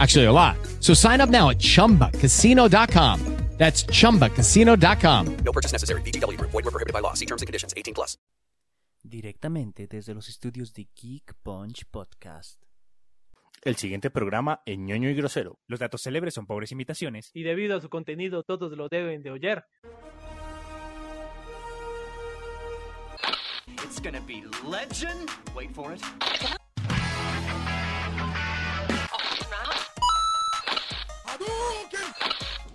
Actually, a lot. So sign up now at chumbacasino.com. That's chumbacasino.com. No purchase necessary. VGW Group. Void were prohibited by law. See terms and conditions. 18 plus. Directamente desde los estudios de Geek Punch Podcast. El siguiente programa es ñoño y grosero. Los datos célebres son pobres imitaciones. y debido a su contenido todos lo deben de oír. It's gonna be legend. Wait for it.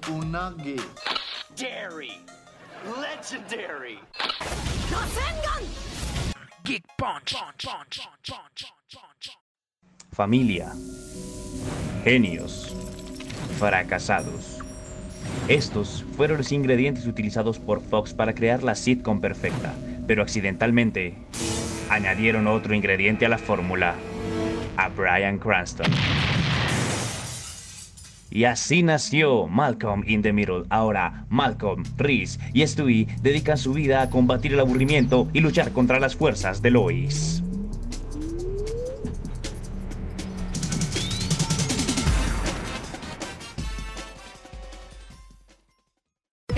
Unagi. Dairy. Legendary. Geek Punch. familia, genios, fracasados. Estos fueron los ingredientes utilizados por Fox para crear la sitcom perfecta, pero accidentalmente añadieron otro ingrediente a la fórmula, a Bryan Cranston. Y así nació Malcolm in the Middle. Ahora Malcolm, Reese y Stewie dedican su vida a combatir el aburrimiento y luchar contra las fuerzas de Lois.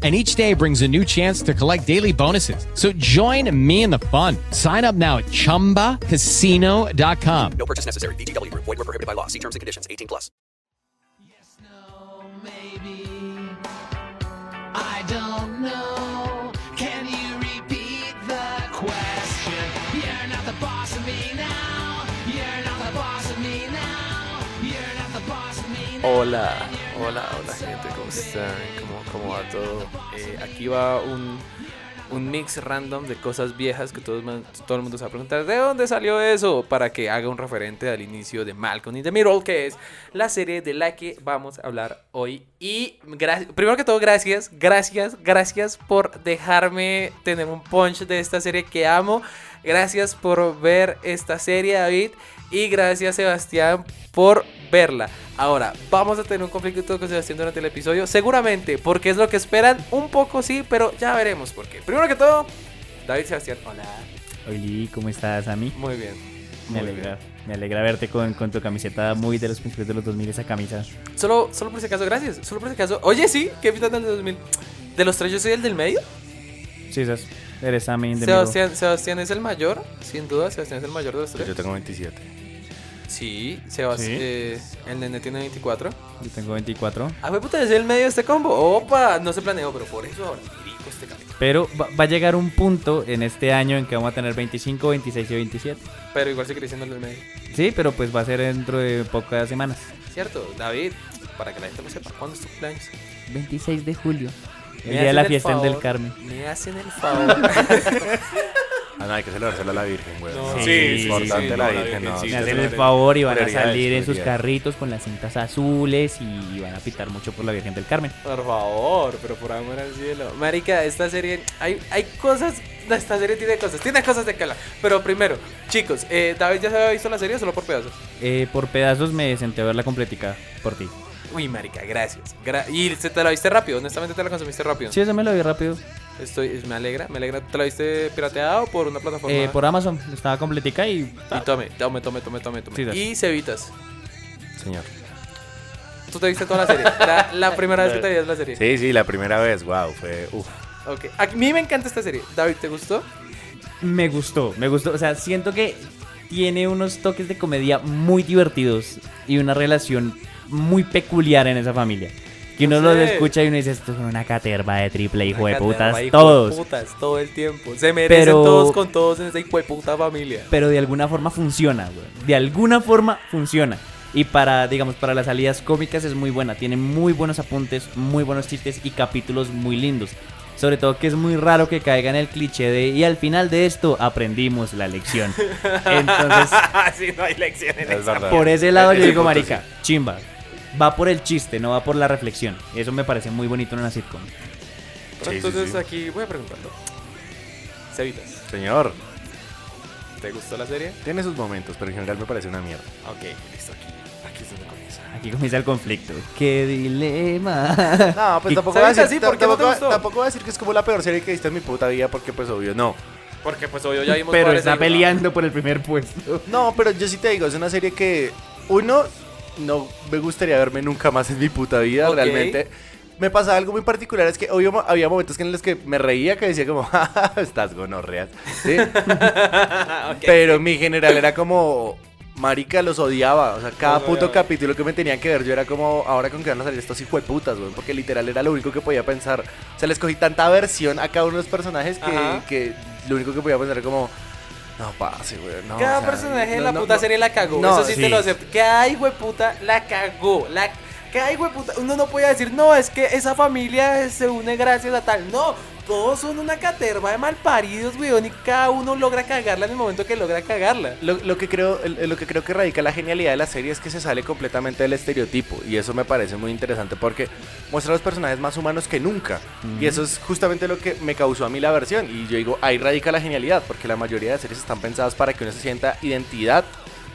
And each day brings a new chance to collect daily bonuses. So join me in the fun. Sign up now at chumbacasino.com. No purchase necessary. VGW Group. Void were prohibited by law. See terms and conditions. 18 plus. Yes, no, maybe. I don't know. Can you repeat the question? You're not the boss of me now. You're not the boss of me now. You're not the boss of me now. Hola, hola, hola gente, ¿cómo están? ¿Cómo, cómo va todo? Eh, aquí va un, un mix random de cosas viejas que todo, todo el mundo se va a preguntar ¿de dónde salió eso? Para que haga un referente al inicio de Malcolm in the Middle, que es la serie de la que vamos a hablar hoy. Y primero que todo, gracias, gracias, gracias por dejarme tener un punch de esta serie que amo. Gracias por ver esta serie, David. Y gracias, Sebastián, por verla. Ahora, vamos a tener un conflicto con Sebastián durante el episodio. Seguramente, porque es lo que esperan. Un poco sí, pero ya veremos por qué. Primero que todo, David Sebastián. Hola. Oli, ¿cómo estás, Ami? Muy bien. Me alegra, me alegra verte con, con tu camiseta muy de los principios de los 2000, esa camisa. Solo, solo por si acaso, gracias. Solo por si acaso. Oye, sí, ¿qué pinta del 2000? ¿De los tres yo soy el del medio? Sí, esas, eres Ami Sebastián, Sebastián es el mayor, sin duda. Sebastián es el mayor de los tres. Yo tengo 27. Sí, Sebastián. Sí. eh, el nene tiene 24. Yo tengo 24. Ah, fue puta, es el medio de este combo. Opa, no se planeó, pero por eso ahora rico este capítulo. Pero va, va a llegar un punto en este año en que vamos a tener 25, 26 y 27. Pero igual seguiré siendo el del medio. Sí, pero pues va a ser dentro de pocas semanas. Cierto, David, para que la gente lo sepa, ¿cuándo es tu cumpleaños? 26 de julio. El día de la fiesta en del Carmen. Me hacen el favor. Ah, no, hay que celebrárselo a la Virgen, güey. No, sí, sí, sí, importante sí, la no, la Virgen, no. Sí, hacen el favor y van a salir en sus carritos con las cintas azules y van a pitar mucho por la Virgen del Carmen. Por favor, pero por amor al cielo. Marica, esta serie, hay, hay cosas, esta serie tiene cosas, tiene cosas de hablar. Pero primero, chicos, eh, David ya se había visto la serie o solo por pedazos. Eh, por pedazos me senté a verla completica por ti. Uy, marica, gracias. Gra- y se te la viste rápido, honestamente te la consumiste rápido. Sí, eso me lo vi rápido. Estoy, es- me alegra, me alegra. ¿Te la viste pirateada o por una plataforma? Eh, por Amazon, estaba completica y... Y tome, tome, tome, tome, tome, tome. Sí, y cevitas. Señor. Tú te viste toda la serie. La primera vez que te veías la serie. Sí, sí, la primera vez, wow, fue. Uf. Ok. A mí me encanta esta serie. David, ¿te gustó? Me gustó, me gustó. O sea, siento que tiene unos toques de comedia muy divertidos y una relación muy peculiar en esa familia. Que uno No lo sé. escucha y uno dice, esto es una caterva de triple hijo de putas, todos. putas, todo el tiempo. Se merecen Pero- todos con todos en esa hijo de puta familia. Pero de alguna forma funciona, güey. De alguna forma funciona. Y para, digamos, para las salidas cómicas es muy buena. Tiene muy buenos apuntes, muy buenos chistes y capítulos muy lindos. Sobre todo que es muy raro que caiga en el cliché de y al final de esto aprendimos la lección. Entonces, sí, no hay lección en Es esa. verdad. por ese lado yo digo, punto marica, chimba. Va por el chiste, no va por la reflexión. Eso me parece muy bonito en una sitcom. Pero Sí, entonces sí, sí. aquí voy a preguntarlo. Cevitas, Señor, ¿te gustó la serie? tiene sus momentos, pero en general me parece una mierda. Ok, listo, aquí. Aquí es donde comienza. Aquí comienza el conflicto. ¡Qué dilema! No, pues tampoco voy, a decir, sí, ¿por qué no te tampoco, tampoco voy a decir que es como la peor serie que he visto en mi puta vida, porque pues obvio no. Porque pues obvio ya vimos Pero está el- peleando por el primer puesto. No, pero yo sí te digo, es una serie que uno no me gustaría verme nunca más en mi puta vida, realmente. Me pasaba algo muy particular, es que obvio había momentos en los que me reía que decía como, "Ja, ja, estás gonorreas, ¿sí? Pero mi general era como, marica, los odiaba, o sea, cada puto capítulo que me tenían que ver yo era como, ahora con que van a salir estos hijueputas, güey, porque literal era lo único que podía pensar. O sea, les cogí tanta versión a cada uno de los personajes que, que lo único que podía pensar era como... No pase, güey. No, Cada o sea, personaje de no, la no, puta serie la cagó. No, Eso sí, te lo acepto. Cada hijo de puta la cagó. La... Cada hijo de puta. Uno no puede decir, no, es que esa familia se une gracias a tal. No, todos son una caterva de malparidos, weón. Y cada uno logra cagarla en el momento que logra cagarla. Lo, lo que creo, lo que creo que radica la genialidad de la serie es que se sale completamente del estereotipo y eso me parece muy interesante porque muestra a los personajes más humanos que nunca y eso es justamente lo que me causó a mí la versión y yo digo ahí radica la genialidad porque la mayoría de series están pensadas para que uno se sienta identidad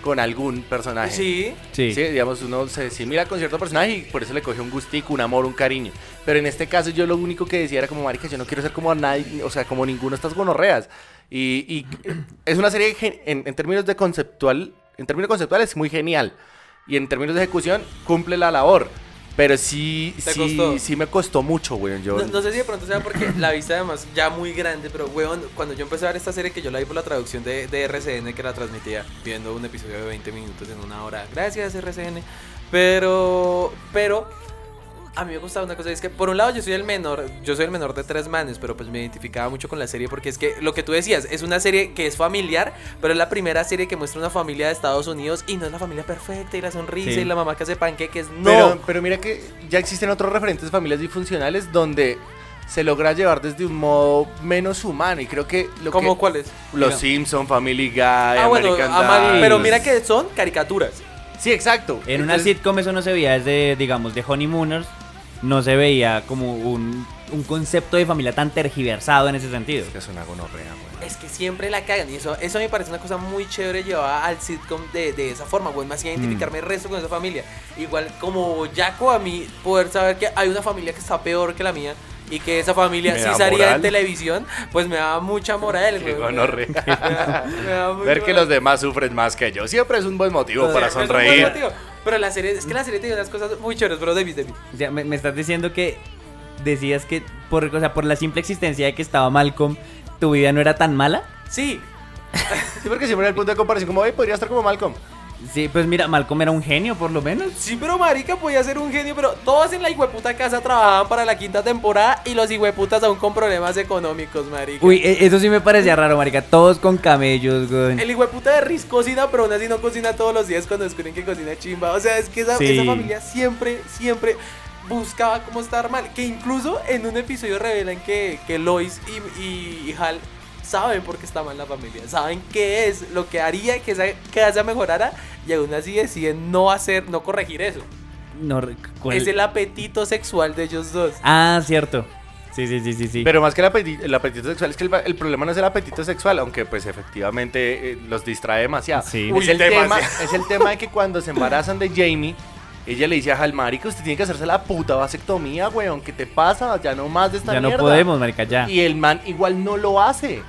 con algún personaje. Sí. Sí. Sí, digamos, uno se asimila con cierto personaje y por eso le coge un gustico, un amor, un cariño. Pero en este caso yo lo único que decía era como, marica, yo no quiero ser como nadie, o sea, como ninguno de estas gonorreas. Y, y es una serie en, en términos de conceptual, en términos conceptuales es muy genial. Y en términos de ejecución cumple la labor. Pero sí, ¿Te sí, costó? sí me costó mucho, güey. Yo, No, no sé si de pronto sea porque la vista además ya muy grande, pero weón, cuando yo empecé a ver esta serie que yo la vi por la traducción de, de RCN que la transmitía, viendo un episodio de 20 minutos en una hora. Gracias RCN. Pero, pero a mí me gustaba una cosa, es que por un lado yo soy el menor, yo soy el menor de tres manes, pero pues me identificaba mucho con la serie porque es que lo que tú decías, es una serie que es familiar, pero es la primera serie que muestra una familia de Estados Unidos y no es la familia perfecta y la sonrisa Sí. y la mamá que hace panqueques, no. Pero, pero mira que ya existen otros referentes de familias disfuncionales donde se logra llevar desde un modo menos humano y creo que lo ¿Cómo que cuáles? los Mira. Simpson, Family Guy, Ah, American Dad. pero mira que son caricaturas. sí, exacto. En una sitcom eso no se veía desde, digamos, de Honeymooners. No se veía como un, un concepto de familia tan tergiversado en ese sentido. es que es una gonorrea, güey. Es que siempre la cagan y eso, eso me parece una cosa muy chévere llevada al sitcom de, de esa forma, güey. Me hacía identificarme el resto con esa familia. Igual como Jaco a mí, poder saber que hay una familia que está peor que la mía y que esa familia sí salía moral. en televisión, pues me da mucha moral, Qué güey. Me da- me da mucha Ver que los demás sufren más que yo siempre es un buen motivo para es un buen sonreír. motivo. Pero la serie, es que la serie tiene unas cosas muy chéveres, pero David, David. O sea, me, me estás diciendo que decías que por, o sea, por la simple existencia de que estaba Malcolm, tu vida no era tan mala. Sí, Sí, porque siempre era el punto de comparación como, "Oye, podría estar como Malcolm. Sí, pues mira, Malcolm era un genio por lo menos. Sí, pero marica podía ser un genio, pero todos en la hijueputa casa trabajaban para la quinta temporada y los hijueputas aún con problemas económicos, marica. Uy, e- eso sí me parecía raro, marica. Todos con camellos, güey. El hijueputa de Riz cocina, pero aún así no cocina todos los días cuando descubren que cocina chimba. O sea, es que esa, Sí. esa familia siempre, siempre buscaba cómo estar mal. Que incluso en un episodio revelan que, que Lois y, y- y Hal saben por qué está mal la familia. Saben qué es lo que haría que esa casa mejorara y aún así deciden no hacer, no corregir eso. No. Es el apetito sexual de ellos dos. Ah, cierto. Sí, sí, sí, sí, sí. Pero más que el apetito, el apetito sexual, es que el, el problema no es el apetito sexual, aunque pues efectivamente eh, los distrae demasiado. Sí. es, Uy, el tema, es el tema de que cuando se embarazan de Jamie, ella le dice a Hal, marica, usted tiene que hacerse la puta vasectomía, weón, ¿qué te pasa? Ya no más de esta ya no mierda". podemos, marica, ya. Y el man igual no lo hace.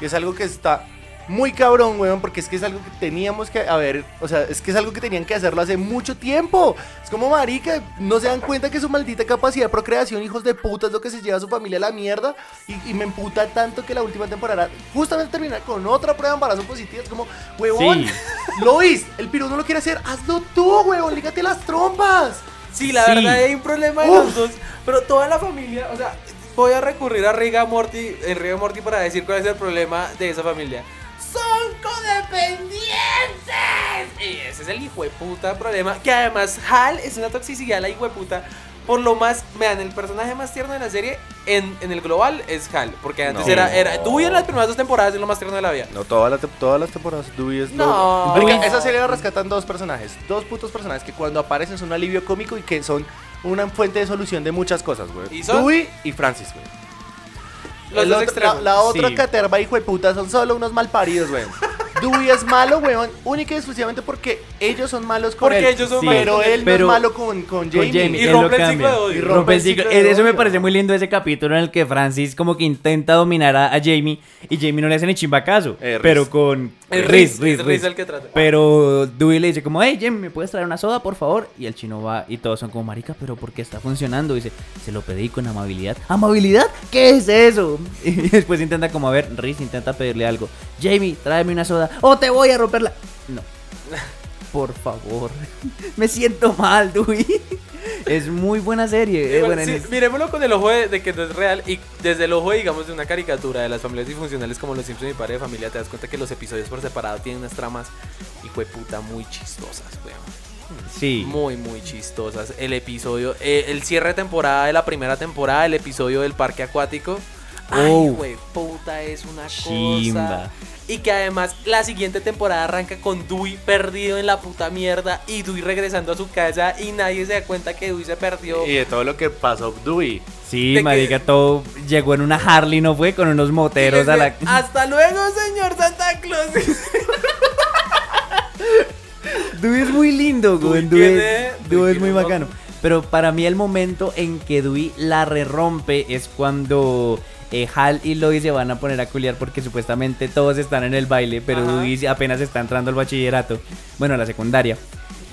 Es algo que está muy cabrón, weón, porque es que es algo que teníamos que, a ver, o sea, es que es algo que tenían que hacerlo hace mucho tiempo. Es como marica, no se dan cuenta que su maldita capacidad de procreación, hijos de puta, es lo que se lleva a su familia a la mierda. Y, y me emputa tanto que la última temporada justamente termina con otra prueba de embarazo positiva. Es como, huevón, Sí. Lois, el piro no lo quiere hacer, hazlo tú, huevón, lígate las trompas. Sí, la Sí. verdad hay un problema de Uf. los dos, pero toda la familia, o sea, voy a recurrir a Riga Morty, en Riga Morty para decir cuál es el problema de esa familia. Son codependientes. Y ese es el hijo de puta problema, que además Hal es una toxicidad la hijo de puta. Por lo más, vean, el personaje más tierno de la serie en, en el global es Hal, porque antes No. era, era Dewey en las primeras dos temporadas es lo más tierno de la vida. No, todas las, todas las temporadas Dewey es No. Dewey- esa serie la rescatan dos personajes, dos putos personajes que cuando aparecen son un alivio cómico y que son una fuente de solución de muchas cosas, güey. ¿Y son? Dewey y Francis, güey. Los El dos otro- extremos. La, la otra Sí. caterva, hijo de puta, son solo unos malparidos, güey. Dewey es malo, weón, única y exclusivamente porque ellos son malos con Porque él. ellos son Sí. malos pero con él. no Pero- es malo con, con Con Jamie. Jamie, Y él lo rompe el ciclo de odio. Y Y rompe el ciclo. de Eso me parece muy lindo ese capítulo en el que Francis como que intenta dominar a, a Jamie y Jamie no le hace ni chimba caso. Eh, pero con Es Riz, Riz, Riz, es Riz. Riz el que trata. Pero Dewey le dice como, hey Jamie, ¿me puedes traer una soda, por favor? Y el chino va y todos son como, marica, pero ¿por qué está funcionando? dice, se lo pedí con amabilidad. ¿Amabilidad? ¿Qué es eso? Y después intenta como, a ver, Riz intenta pedirle algo. Jamie, tráeme una soda o te voy a romperla. No. Por favor. Me siento mal, Dewey. Es muy buena serie. eh, bueno, en sí, es- miremoslo con el ojo de, de que no es real y desde el ojo, digamos, de una caricatura de las familias disfuncionales como Los Simpsons y Padre de Familia, te das cuenta que los episodios por separado tienen unas tramas, hijo de puta, muy chistosas, weón. Sí. Muy, muy chistosas. El episodio, eh, el cierre de temporada de la primera temporada, el episodio del parque acuático. Ay, Oh. Es una Chimba. cosa. Y que además la siguiente temporada arranca con Dewey perdido en la puta mierda y Dewey regresando a su casa y nadie se da cuenta que Dewey se perdió. Y de todo lo que pasó Dewey. Sí, de que- marica, todo llegó en una Harley, ¿no fue? Con unos moteros a la... Hasta luego, señor Santa Claus. Dewey es muy lindo, güey. Dewey Dewey, tiene- Dewey Dewey es muy bacano. Pero para mí el momento en que Dewey la rerompe es cuando eh, Hal y Lois se van a poner a culiar porque supuestamente todos están en el baile, pero. Dewey apenas está entrando al bachillerato, bueno, a la secundaria.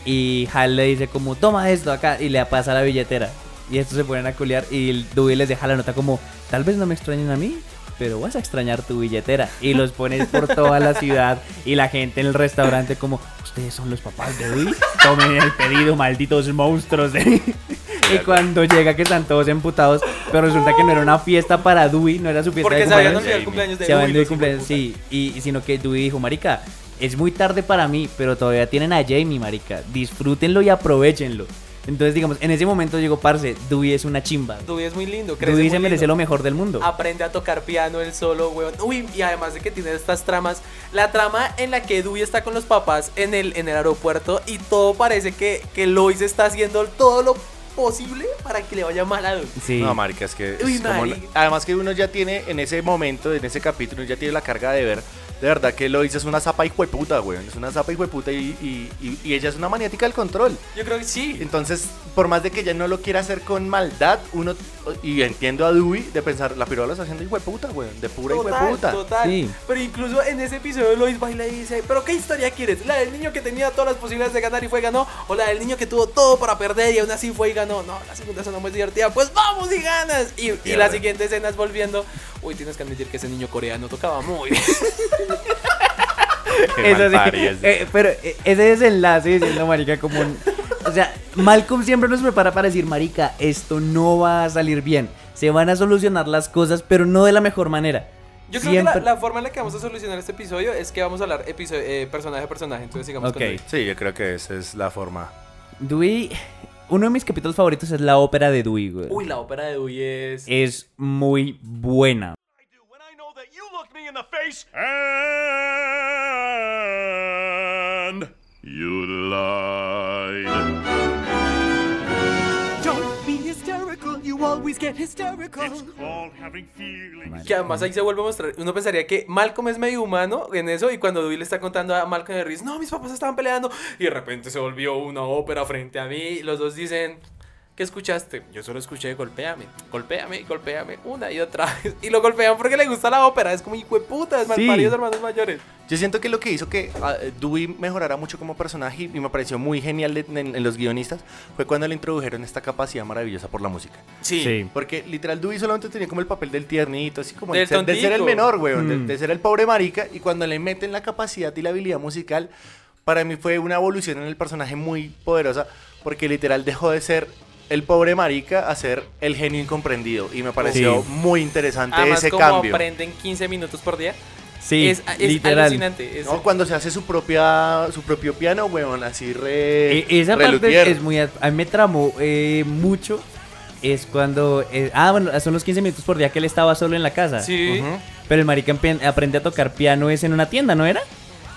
Y Hal le dice como, toma esto acá, y le pasa la billetera. Y estos se ponen a culiar y Dewey les deja la nota como, tal vez no me extrañen a mí, pero vas a extrañar tu billetera. Y los pones por toda la ciudad y la gente en el restaurante como, ustedes son los papás de Dewey, tomen el pedido, malditos monstruos. de-". y cuando llega que están todos emputados, pero resulta que no era una fiesta para Dewey, no era su fiesta Porque de cumpleaños. olvidado el cumpleaños de Dewey, cumpleaños, sí, y sino que Dewey dijo, marica, es muy tarde para mí, pero todavía tienen a Jamie, marica, disfrútenlo y aprovechenlo. Entonces, digamos, en ese momento llegó Parce, Dewey es una chimba. Dewey es muy lindo. crece Dewey muy se merece lindo. lo mejor del mundo. Aprende a tocar piano él solo, weón. Uy, y además de que tiene estas tramas. La trama en la que Dewey está con los papás en el, en el aeropuerto y todo parece que, que Lois está haciendo todo lo posible para que le vaya mal a Dewey. Sí. No, marica, es que. es como la- además que uno ya tiene en ese momento, en ese capítulo, ya tiene la carga de ver. De verdad que Lois es una zapa hijo de puta, weón. Es una zapa hijo de puta y, y- y- y ella es una maniática del control. Yo creo que sí. Entonces, por más de que ella no lo quiera hacer con maldad, uno. Y entiendo a Dewey de pensar, la pirola lo está haciendo hijo de puta, weón. De pura hijo de Total, puta. total. Sí. Pero incluso en ese episodio Lois baila y dice, pero ¿qué historia quieres? ¿La del niño que tenía todas las posibilidades de ganar y fue y ganó? ¿O la del niño que tuvo todo para perder y aún así fue y ganó? No, la segunda suena muy divertida. Pues vamos y ganas. Y, y la siguiente escena es volviendo. Uy, tienes que admitir que ese niño coreano tocaba muy bien. Eso sí, eh, pero eh, ese desenlace diciendo, marica, como... un- o sea, Malcolm siempre nos prepara para decir, marica, esto no va a salir bien. Se van a solucionar las cosas, pero no de la mejor manera. Yo creo Siempre- que la, la forma en la que vamos a solucionar este episodio es que vamos a hablar episodio, eh, personaje a personaje. Entonces sigamos Ok. con Dewey. Sí, yo creo que esa es la forma. Dewey... Uno de mis capítulos favoritos es la ópera de Dewey, güey. Uy, la ópera de Dewey es... Es muy buena. Me in the face and you lied. Don't be hysterical, you always get hysterical. called having feelings. Que además ahí se vuelve a mostrar. Uno pensaría que Malcolm es medio humano en eso. Y cuando Dewey le está contando a Malcolm y Reese, no, mis papás estaban peleando. Y de repente se volvió una ópera frente a mí. Y los dos dicen, ¿Qué escuchaste? Yo solo escuché golpéame, golpéame, golpéame una y otra vez. Y lo golpean porque le gusta la ópera. Es como hijo de puta, es Sí. malparidos hermanos mayores. Yo siento que lo que hizo que ah, Dewey mejorara mucho como personaje y me pareció muy genial en, en- en los guionistas fue cuando le introdujeron esta capacidad maravillosa por la música. Sí. Sí. Porque literal Dewey solamente tenía como el papel del tiernito, así como Del de ser, de ser el menor, weón, de, Mm. de ser el pobre marica. Y cuando le meten la capacidad y la habilidad musical, para mí fue una evolución en el personaje muy poderosa, porque literal dejó de ser el pobre marica a ser el genio incomprendido. Y me pareció Sí. muy interesante Además, ese como cambio. aprenden 15 minutos por día. Sí, es, es literal. alucinante. es- No, cuando se hace su propia su propio piano, weón, así re. E- esa re parte luthier. es muy... A mí me tramó eh, mucho. Es cuando... eh, ah, bueno, son los 15 minutos por día que él estaba solo en la casa. Sí. Pero el marica aprende a tocar piano es en una tienda, ¿no era?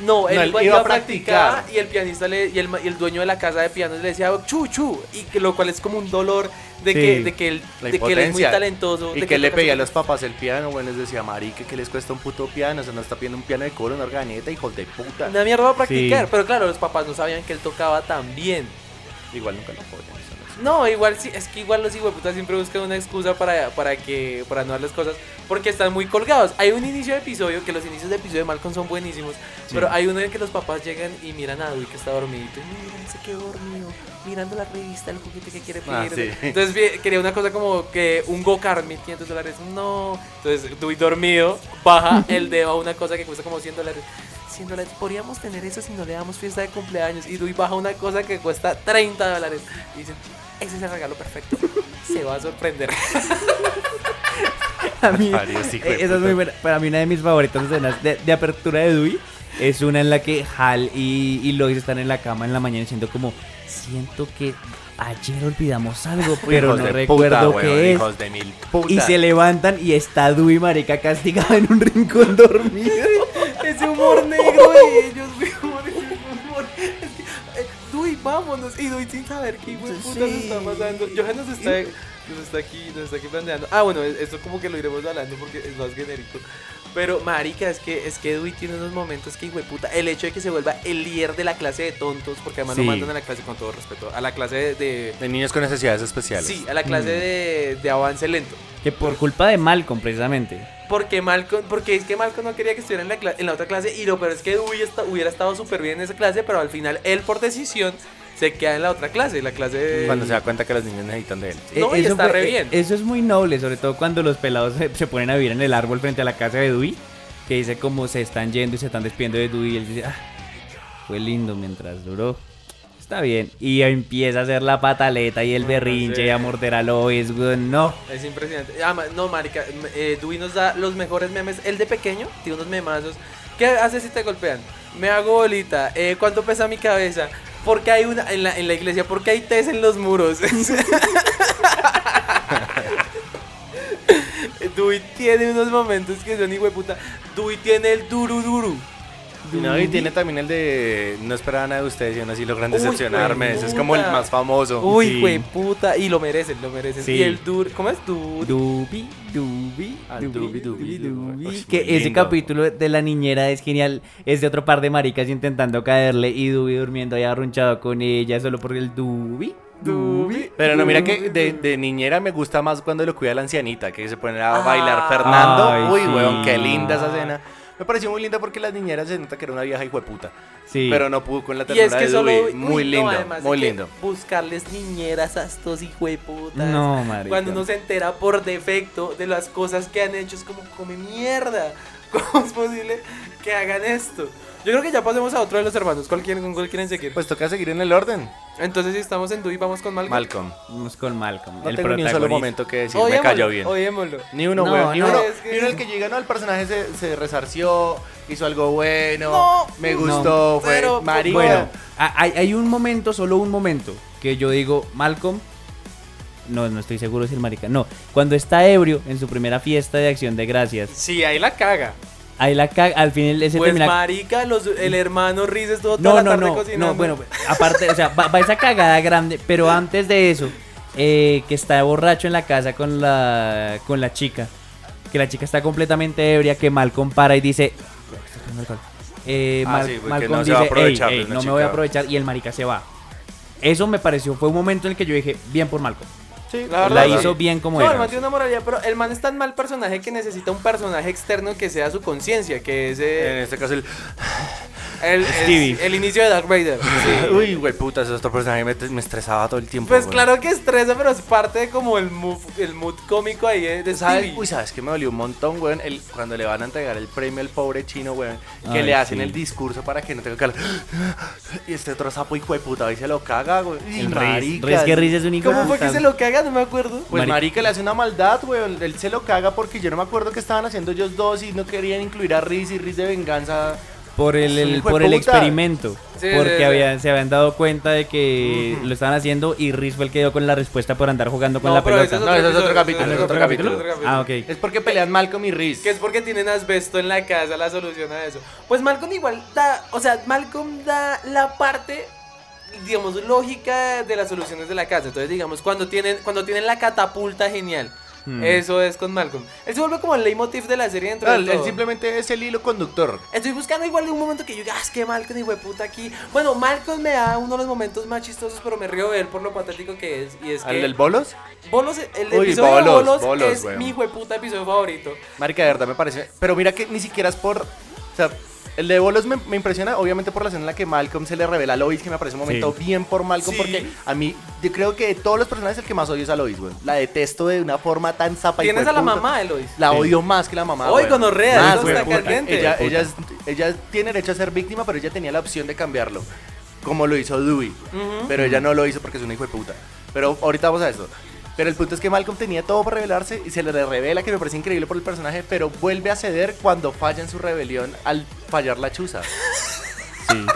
No, él, No, él iba, iba a a practicar, practicar. y el pianista le, y, el, y el dueño de la casa de pianos le decía chu chu y que lo cual es como un dolor de Sí. que de que él, de que él es muy talentoso Y de que, le toca pedía a los papás el piano, bueno, les decía, marica, que les cuesta un puto piano, o sea, no está pidiendo un piano de cola, una organeta, hijos de puta. una mierda para practicar, Sí. pero claro, los papás no sabían que él tocaba tan bien. Igual nunca lo apoyan. No igual sí, es que igual los hijueputas siempre buscan una excusa para, para que para no darles cosas porque están muy colgados. Hay un inicio de episodio, que los inicios de episodio de Malcolm son buenísimos, pero hay uno en que los papás llegan y miran a Dewey que está dormidito y mira, se quedó dormido, mirando la revista, el juguete que quiere Ah, pedir. sí. Entonces quería una cosa como que un go-kart 1500 dólares, no. Entonces Dewey dormido, baja el dedo a una cosa que cuesta como 100 dólares. 100 dólares, podríamos tener eso si no le damos fiesta de cumpleaños. Y Dewey baja una cosa que cuesta 30 dólares. Y dicen, ese es el regalo perfecto. Se va a sorprender. A mí, eh, esa es muy buena. Para mí una de mis favoritas escenas de, de apertura de Dewey es una en la que Hal y, y Lois están en la cama en la mañana diciendo como siento que ayer olvidamos algo, pero Hijos no recuerdo puta, qué weón, es. Hijos de mil puta. Y se levantan y está Dewey marica castigado en un rincón dormido. ese humor negro de ellos, mi vámonos. Y Dewey sin saber qué de puta se está pasando. Johan nos está, nos está aquí, nos está aquí planteando. Ah, bueno, esto como que lo iremos hablando porque es más genérico. Pero, marica, es que, es que Dewey tiene unos momentos que, hijo de puta, el hecho de que se vuelva el líder de la clase de tontos, porque además Sí. lo mandan a la clase con todo respeto, a la clase de... de- De niños con necesidades especiales. sí, a la clase de, de avance lento. Que por culpa de Malcolm precisamente. Porque Malcolm, porque es que Malcolm no quería que estuviera en la, en la otra clase y lo peor es que Dewey hubiera estado súper bien en esa clase, pero al final él por decisión se queda en la otra clase, la clase de... Cuando se da cuenta que los niños necesitan de él. No, y eso, está fue- re eh, bien. eso es muy noble, sobre todo cuando los pelados se, se ponen a vivir en el árbol frente a la casa de Dewey, que dice como se están yendo y se están despidiendo de Dewey, y él dice, ah, fue lindo mientras duró. Está bien. Y empieza a hacer la pataleta y el No, berrinche sí. y a morder a Lois, no. Es impresionante. Ah, no, marica, eh, Dewey nos da los mejores memes. El de pequeño tiene unos memazos. ¿Qué haces si te golpean? Me hago bolita. Eh, ¿Cuánto pesa mi cabeza? Porque hay una en la, en la iglesia, porque hay tés en los muros. Dewey tiene unos momentos que son hijo de puta. Dewey tiene el duru duru. No, y tiene también el de no esperaba nada de ustedes y aún así logran Uy, decepcionarme. Ese es como el más famoso. Uy, Sí. de puta. Y lo merecen, lo merecen. Sí. Y el dur. ¿Cómo es? Dur. Dubi, dubi, Ah, dubi, dubi, dubi. Que ese lindo. capítulo de la niñera es genial. Es de otro par de maricas intentando caerle y Dubi durmiendo ahí arrunchado con ella solo por el dubi, dubi. Pero no, mira que de, niñera me gusta más cuando lo cuida la ancianita, que se pone a bailar Fernando. Ay, Uy, sí. weón, qué linda esa escena. Me pareció muy linda porque las niñeras se nota que era una vieja hijo de puta. Sí. Pero no pudo con la Y ternura es que de solo. Dewey. uy, Muy no, lindo, muy lindo. Buscarles niñeras a estos hijueputas. No, marica. Cuando uno se entera por defecto de las cosas que han hecho, es como, come mierda. ¿Cómo es posible que hagan esto? Yo creo que ya pasemos a otro de los hermanos. ¿Cuál quieren, ¿Con cuál quieren seguir? Pues toca seguir en el orden. Entonces, si estamos en Dewey, vamos con Malcolm. Malcolm. Vamos con Malcolm. No el tengo ni un solo momento que decir, me cayó bien. odiémoslo. Ni uno, No, weón, ni no, uno. es que- Ni uno el que llega, no, el personaje se, se resarció, hizo algo bueno, No, me no, gustó, fue pero- marica. Bueno, hay un momento, solo un momento, que yo digo, Malcolm. No, no estoy seguro si el marica. No, cuando está ebrio en su primera fiesta de acción de gracias, Sí, ahí la caga. Ahí la caga, al final ese Pues termina. marica, los- el hermano Riz estuvo toda No, la no, tarde no, cocinando. no, bueno, aparte, o sea, va, va esa cagada grande, pero antes de eso, eh, que está borracho en la casa con la, con la chica, que la chica está completamente ebria, que Malcolm para y dice, eh, Ah, Mal- sí, Malcolm no dice, "Ey, no me voy a chica". aprovechar, y el marica se va. Eso me pareció, fue un momento en el que yo dije, bien por Malcolm. Sí, La verdad, hizo sí. bien como no, era. el man tiene una moralidad, pero el man es tan mal personaje que necesita un personaje externo que sea su conciencia, que es eh, En este caso el... el, es Stevie. el inicio de Darth Vader. Sí. Uy, güey, puta, ese otro personaje me, me estresaba todo el tiempo. Pues güey. claro que estresa, pero es parte de como el mood, el mood cómico ahí de. Stevie. Uy, ¿sabes qué me dolió un montón, weón? El, cuando le van a entregar el premio al pobre chino, weón, que Ay, le hacen sí. el discurso para que no tenga que hablar. Y este otro sapo hijo de puta, ahí se lo caga, güey. Y El Riz. marica, Riz, que Riz es un hijo ¿Cómo de fue que se lo caga? No me acuerdo. Pues Marica. marica le hace una maldad, weón. Él se lo caga porque yo no me acuerdo qué estaban haciendo ellos dos y no querían incluir a Riz y Riz de venganza. Por el, Es por el puta. experimento. Sí, porque sí, sí. habían, se habían dado cuenta de que lo estaban haciendo y Riz fue el que dio con la respuesta por andar jugando con No, la pelota. ese No, ese es otro capítulo, es otro capítulo. Ah, ok. Es porque pelean Malcolm y Riz. Que es porque tienen asbesto en la casa la solución a eso. Pues Malcolm igual da, o sea, Malcolm da la parte, digamos, lógica de las soluciones de la casa. Entonces, digamos, cuando tienen, cuando tienen la catapulta genial. Hmm. Eso es con Malcolm. Él se vuelve como el leitmotiv de la serie dentro No, de él, todo. simplemente es el hilo conductor. Estoy buscando igual de un momento que yo diga, ah, es que Malcolm, hijo de puta aquí. Bueno, Malcolm me da uno de los momentos más chistosos, pero me río de él por lo patético que es. Y es ¿Al que del bolos? Bolos, el Uy, episodio de Bolos, Bolos, Bolos, es weón. mi hijo de puta episodio favorito. Marica, de verdad me parece. Pero mira que ni siquiera es por. O sea, el de Bolos me, me impresiona, obviamente, por la escena en la que Malcolm se le revela a Lois, que me parece un momento bien por Malcolm, Sí. porque a mí, yo creo que de todos los personajes, el que más odio es a Lois, güey. La detesto de una forma tan zapa y Tienes a la mamá de Lois. La odio más que la mamá. Está puta. caliente. Ella, ella, es- ella tiene derecho a ser víctima, pero ella tenía la opción de cambiarlo. Como lo hizo Dewey. Pero ella no lo hizo porque es una hijo de puta. Pero ahorita vamos a eso. Pero el punto es que Malcolm tenía todo por revelarse y se le revela que me parece increíble por el personaje, pero vuelve a ceder cuando falla en su rebelión al fallar la chuza.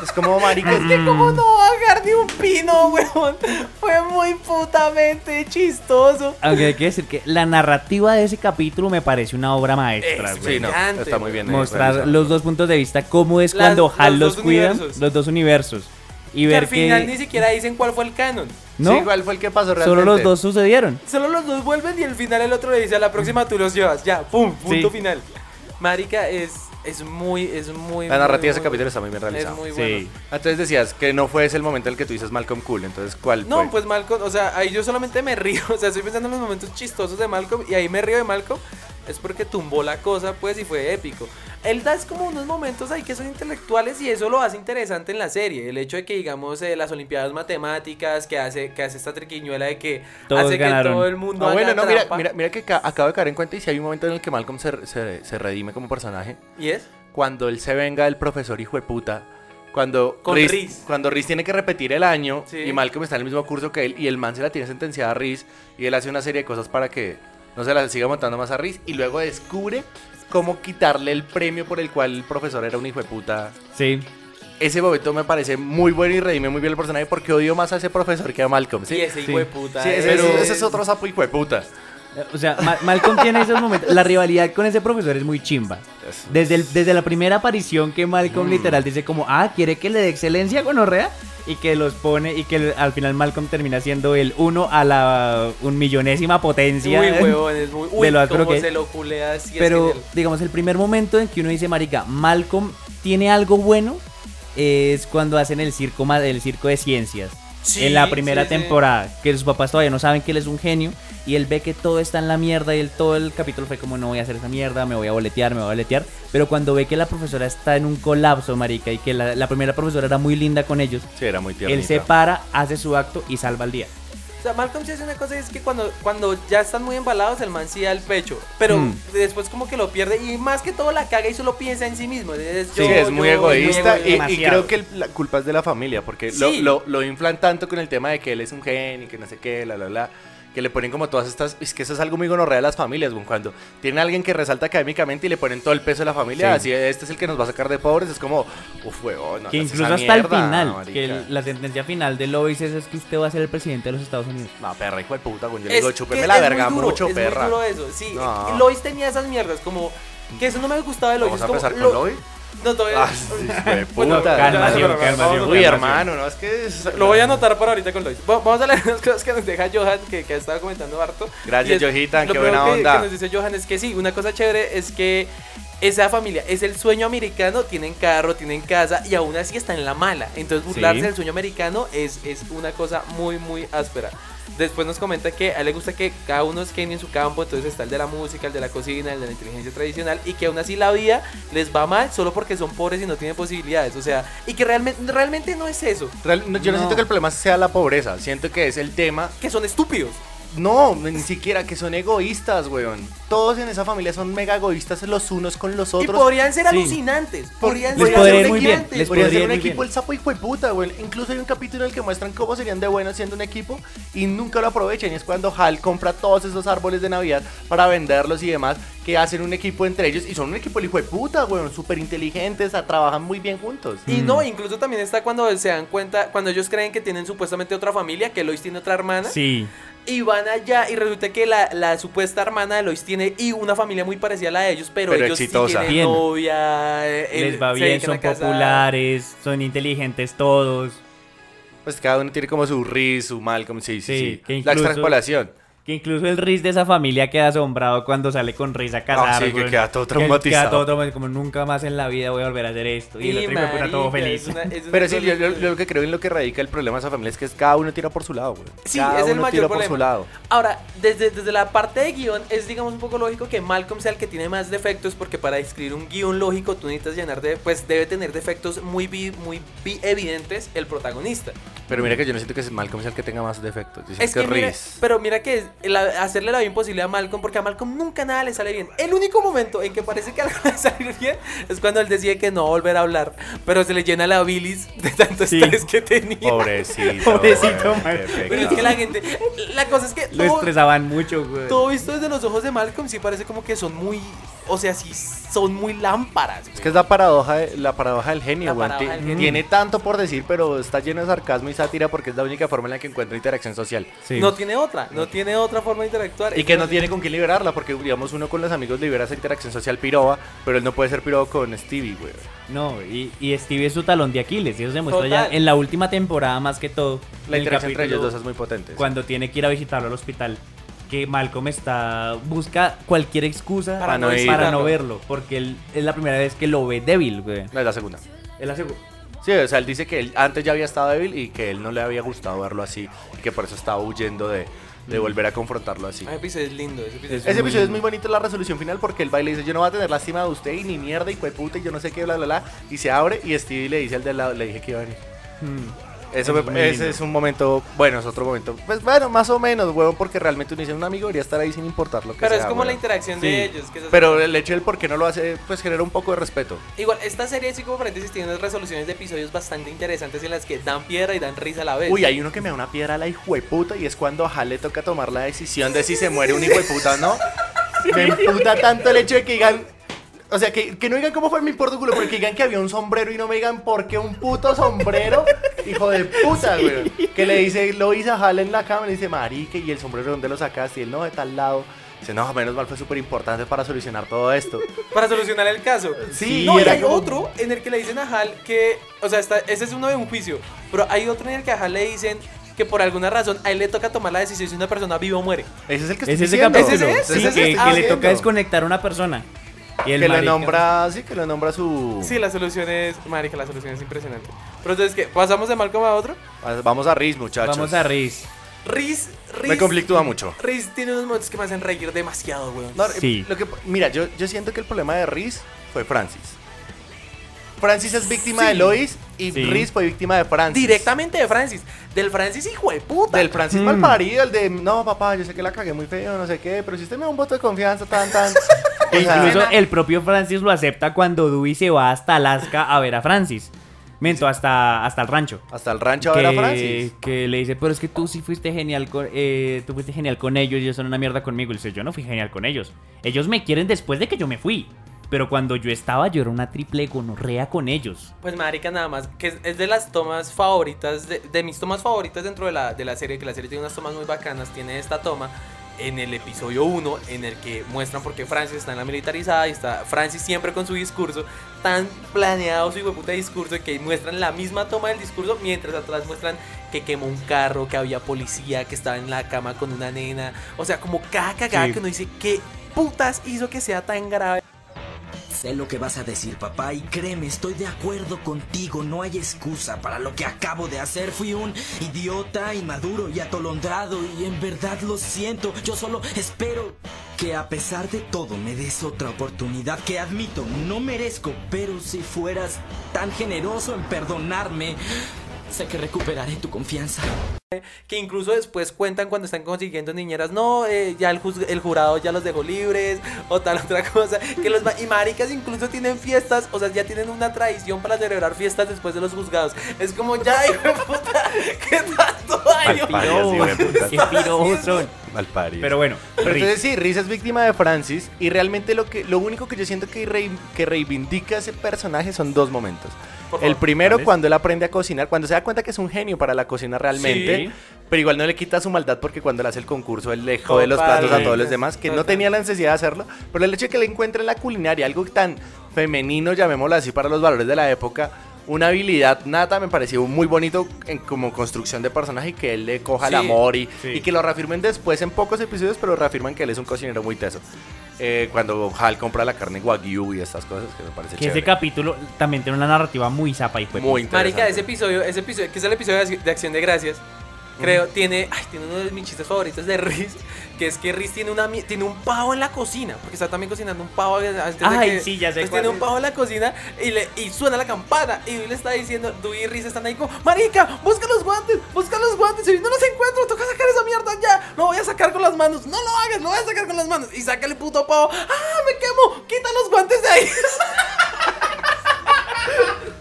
Es como marica. Es que como no va a bajar ni un pino, weón. Fue muy putamente chistoso. Aunque hay que decir que la narrativa de ese capítulo me parece una obra maestra, Es. Sí, no, está muy bien. eh, Mostrar realizado. los dos puntos de vista, cómo es Las- cuando Hal los los, cuida, los dos universos. Y Que ver al final que ni siquiera dicen cuál fue el canon. No, Sí, igual fue el que pasó realmente. solo los dos sucedieron. Solo los dos vuelven y al final el otro le dice a la próxima tú los llevas. Ya, pum, punto Sí. final. Marica es, es muy, es muy. La narrativa de ese muy- capítulo está muy bien Es realizada. muy Sí. bueno. Entonces decías que no fue ese el momento en el que tú dices Malcolm Cool. Entonces, ¿cuál No, fue? pues Malcolm, o sea, ahí yo solamente me río, o sea, estoy pensando en los momentos chistosos de Malcolm y ahí me río de Malcolm, es porque tumbó la cosa, pues, y fue épico. Él da es como unos momentos ahí que son intelectuales y eso lo hace interesante en la serie, el hecho de que, digamos, eh, las olimpiadas matemáticas, que hace, que hace esta triquiñuela de que Todos hace ganaron. que todo el mundo No, haga bueno, no, mira, mira, mira que ca- acabo de caer en cuenta y si hay un momento en el que Malcolm se, se, se redime como personaje, ¿Y es? cuando él se venga del profesor hijo de puta, cuando Con Reese. cuando Reese tiene que repetir el año Sí. y Malcolm está en el mismo curso que él y el man se la tiene sentenciada a Reese y él hace una serie de cosas para que no se la siga montando más a Reese y luego descubre cómo quitarle el premio por el cual el profesor era un hijo de puta. Sí. Ese momento me parece muy bueno y redime muy bien el personaje porque odio más a ese profesor que a Malcolm. ¿sí? Y ese hijo de puta. Sí, ese, es- ese- ese es otro sapo hijo de puta. O sea, Ma- Malcolm tiene esos momentos. La rivalidad con ese profesor es muy chimba. Desde, el- desde la primera aparición que Malcolm Mm. literal dice como, ah, quiere que le dé excelencia con Orrea y que los pone y que al final Malcolm termina siendo el uno a la un millonésima potencia. Muy huevón, es muy. Uy, de lo áspero cómo que es. se lo culea así. es Pero digamos, el primer momento en que uno dice, marica, Malcolm tiene algo bueno es cuando hacen el circo, el circo de ciencias. Sí, en la primera sí, sí. temporada, que sus papás todavía no saben que él es un genio y él ve que todo está en la mierda y él todo el capítulo fue como no voy a hacer esa mierda, me voy a boletear, me voy a boletear, pero cuando ve que la profesora está en un colapso, marica, y que la, la primera profesora era muy linda con ellos, Sí, era muy él se para, hace su acto y salva el día. O sea, Malcolm sí hace una cosa y es que cuando, cuando ya están muy embalados, el man sí da el pecho. Pero Mm. después como que lo pierde y más que todo la caga y solo piensa en sí mismo. Es Sí, yo, es muy yo, egoísta y- y, creo que el- la culpa es de la familia porque lo, Sí. lo, lo inflan tanto con el tema de que él es un genio y que no sé qué, la, la, la, que le ponen como todas estas, es que eso es algo muy gonorrea de las familias, güey, cuando tienen a alguien que resalta académicamente y le ponen todo el peso de la familia, Sí. así este es el que nos va a sacar de pobres, es como, uff, huevón, no Que incluso hasta el final, marica". que el- la sentencia final de Lois es, es que usted va a ser el presidente de los Estados Unidos. No, perra, hijo de puta, güey, yo le Es digo, chúpeme es la muy verga duro, mucho, es muy perra. duro eso, sí. No. Lois tenía esas mierdas, como que eso no me gustaba de Lois. Vamos a es como, empezar con lo- Lois. No, todavía. Ah, sí, Bueno, puta. ya, Calmación, ya, ya, calmación, vamos a- Uy, hermano, no, es que... es- Lo voy a anotar para ahorita con Lois. Va- Vamos a leer las cosas que nos deja Johan, que, que ha estado comentando harto. Gracias, Y es- Johitan, lo qué primero buena que- onda. que nos dice Johan es que sí, una cosa chévere es que esa familia es el sueño americano, tienen carro, tienen casa y aún así están en la mala. Entonces burlarse Sí. del sueño americano es, es una cosa muy, muy áspera. Después nos comenta que a él le gusta que cada uno es genio en su campo, entonces está el de la música, el de la cocina, el de la inteligencia tradicional, y que aún así la vida les va mal solo porque son pobres y no tienen posibilidades. O sea, y que realmente, realmente no es eso, Real- no, yo no. No. siento que el problema sea la pobreza, siento que es el tema. que son estúpidos. No, ni siquiera que son egoístas, weón. Todos en esa familia son mega egoístas los unos con los Y otros. podrían ser Sí. alucinantes. Podrían Les ser podría ir muy alucinantes. bien, les Podría podría ser un equipo el sapo hijo de puta, güey. Incluso hay un capítulo en el que muestran cómo serían de buenos siendo un equipo y nunca lo aprovechan. Y es cuando Hal compra todos esos árboles de Navidad para venderlos y demás, que hacen un equipo entre ellos. Y son un equipo el hijo de puta, güey. Súper inteligentes, trabajan muy bien juntos. Y no, incluso también está cuando se dan cuenta, cuando ellos creen que tienen supuestamente otra familia, que Lois tiene otra hermana, Sí. y van allá y resulta que la, la supuesta hermana de Lois tiene y una familia muy parecida a la de ellos, pero, Pero ellos exitosa. sí tienen Bien. novia, eh, Les va se bien, son populares, son inteligentes todos. Pues cada uno tiene como su Riz, su Malcolm, sí, sí, Sí, sí. que La incluso- extrapolación. Que incluso el Riz de esa familia queda asombrado cuando sale con Riz a casar. Ah, sí, que queda todo Que traumatizado. Queda todo traumatizado, como nunca más en la vida voy a volver a hacer esto. Y el Sí, otro hijo de puta todo marica, feliz. es una- es una Pero sí, yo, yo- lo que creo en lo que radica el problema de esa familia es que es cada uno tira por su lado, güey. Sí, cada es el uno mayor tira problema. por su lado. Ahora, desde, desde la parte de guion, es digamos un poco lógico que Malcolm sea el que tiene más defectos, porque para escribir un guion lógico tú necesitas llenar de, pues debe tener defectos muy, vi- muy vi- evidentes el protagonista. Pero mira que yo no siento que Malcolm sea el que tenga más defectos. Yo Es que mira, Reese. pero mira que la- hacerle la vida imposible a Malcolm, porque a Malcolm nunca nada le sale bien. El único momento en que parece que algo le salir bien es cuando él decide que no volver a hablar, pero se le llena la bilis de tanto Sí. estrés que tenía. Pobrecito. Pobrecito, güey, qué Pero es que la gente, la cosa es que Lo todo, estresaban mucho, güey. todo visto desde los ojos de Malcolm sí parece como que son muy, o sea, sí son muy lámparas. Es que es la paradoja, de- la paradoja del genio, güey. Tiene tanto por decir, pero está lleno de sarcasmo y sátira porque es la única forma en la que encuentra interacción social. Sí. No tiene otra, no tiene otra forma de interactuar. Y que no tiene con quién liberarla, porque digamos uno con los amigos libera esa interacción social piroba, pero él no puede ser piroba con Stevie, güey. No, y, y Stevie es su talón de Aquiles. Y eso se muestra Total. ya en la última temporada más que todo. La en el interacción entre ellos dos es muy potente. Cuando tiene que ir a visitarlo al hospital. Que Malcolm está. busca cualquier excusa Para no, ir. para no verlo. Porque él es la primera vez que lo ve débil, güey. No, es la segunda. Es la segunda. Sí, o sea, él dice que él antes ya había estado débil y que él no le había gustado verlo así y que por eso estaba huyendo de, de volver a confrontarlo así. Ese episodio es lindo, ese episodio es Ese muy episodio es muy bonito la resolución final porque el baile dice yo no voy a tener lástima de usted y ni mierda y puta y yo no sé qué bla bla bla y se abre y Stevie le dice al del lado le dije que iba a venir. Eso Eso me- es ese es un momento, bueno, es otro momento. Pues bueno, más o menos, huevón, porque realmente uno dice un amigo debería estar ahí sin importar lo que Pero sea. es como la interacción Sí. de ellos. que. Pero el hecho del por qué no lo hace, pues genera un poco de respeto. Igual, esta serie, así como paréntesis, tiene unas resoluciones de episodios bastante interesantes en las que dan piedra y dan risa a la vez. Uy, hay uno que me da una piedra a la hijueputa y es cuando a Hal le toca tomar la decisión de si se muere un hijueputa o no. Me emputa tanto el hecho de que digan. O sea, que, que no digan cómo fue mi importa culo, pero que digan que había un sombrero y no me digan por qué un puto sombrero. Hijo de puta, güey. Que le dice, lo hice a Hal en la cama y le dice, marique, ¿y el sombrero dónde lo sacaste? Y él, no, de tal lado. Dice, no, menos mal fue súper importante para solucionar todo esto. Para solucionar el caso. Sí, no, y hay como- otro en el que le dicen a Hal que. O sea, está, ese es uno de un juicio. Pero hay otro en el que a Hal le dicen que por alguna razón a él le toca tomar la decisión si una persona vive o muere. Ese es el que estoy Es ese diciendo. capítulo. ¿Ese es? Sí, ¿Ese es? que, Ah, que le toca desconectar a una persona. Y el Que le marica- nombra, sí, que le nombra su... Sí, la solución es. Marica, la solución es impresionante. Pero entonces, ¿qué? ¿Pasamos de Malcolm a otro? Vamos a Riz, muchachos. Vamos a Riz. Riz. Riz Me conflictúa mucho. Riz tiene unos momentos que me hacen reír demasiado, weón. No, Sí. lo que, mira, yo, yo siento que el problema de Riz fue Francis. Francis es víctima Sí. de Lois y Sí. Riz fue víctima de Francis. Directamente de Francis. Del Francis, hijo de puta. Del Francis Mm. malparido, el de, no, papá, yo sé que la cagué muy feo, no sé qué, pero si usted me da un voto de confianza, tan, tan. E incluso el propio Francis lo acepta cuando Dewey se va hasta Alaska a ver a Francis. Mento, hasta, hasta el rancho. hasta el rancho a ver a que, Francis. que le dice, pero es que tú sí fuiste genial con, eh, tú fuiste genial con ellos y ellos son una mierda conmigo. Y le dice, yo no fui genial con ellos. Ellos me quieren después de que yo me fui. Pero cuando yo estaba, yo era una triple gonorrea con ellos. Pues marica, nada más, que es, es de las tomas favoritas, de, de mis tomas favoritas dentro de la, de la serie, que la serie tiene unas tomas muy bacanas, tiene esta toma en el episodio 1, en el que muestran por qué Francis está en la militarizada y está Francis siempre con su discurso, tan planeado su hijo de puta discurso, que muestran la misma toma del discurso, mientras atrás muestran que quemó un carro, que había policía, que estaba en la cama con una nena, o sea, como cada cagada Sí. que uno dice, ¿qué putas hizo que sea tan grave? Sé lo que vas a decir, papá, y créeme, estoy de acuerdo contigo. No hay excusa para lo que acabo de hacer. Fui un idiota, inmaduro y atolondrado, y en verdad lo siento. Yo solo espero que a pesar de todo me des otra oportunidad que admito no merezco, pero si fueras tan generoso en perdonarme, sé que recuperaré tu confianza. Que incluso después cuentan cuando están consiguiendo niñeras, no, eh, ya el, el jurado ya los dejó libres, o tal otra cosa. Que los ma- y maricas incluso tienen fiestas, o sea, ya tienen una tradición para celebrar fiestas después de los juzgados. Es como, ya, hijo de puta, ¿qué tanto año? Qué son. Pero bueno, Pero entonces sí, Riz es víctima de Francis y realmente lo que lo único que yo siento que, rei- que reivindica ese personaje son dos momentos. Por El favor, primero cuando él aprende a cocinar, cuando se da cuenta que es un genio para la cocina realmente, Sí. pero igual no le quita su maldad porque cuando él hace el concurso él le jode los platos a todos los demás que no tenía la necesidad de hacerlo, pero el hecho de que le encuentre en la culinaria algo tan femenino, llamémoslo así, para los valores de la época, una habilidad nata me pareció muy bonito en, como construcción de personaje y que él le coja Sí. el amor y, Sí. y que lo reafirmen después en pocos episodios, pero reafirman que él es un cocinero muy teso. Eh, cuando Hal compra la carne wagyu y estas cosas que me parece Que ese chévere. capítulo también tiene una narrativa muy zapa y fue Muy Marica, ese episodio, ese episodio, que es el episodio de Acción de Gracias, creo, tiene, ay, tiene uno de mis chistes favoritos de Riz, que es que Riz tiene, una, tiene un pavo en la cocina, porque está también cocinando un pavo antes de Ay, que- sí, ya sé cuál tiene un pavo en la cocina y, le, y suena la campana y le está diciendo, Dewey y Riz están ahí como, Marica, busca los guantes, busca los guantes, y no los encuentro, toca sacar esa mierda ya, lo voy a sacar con las manos, no lo hagas, lo voy a sacar con las manos, y saca el puto pavo, ah, me quemo, quita los guantes de ahí.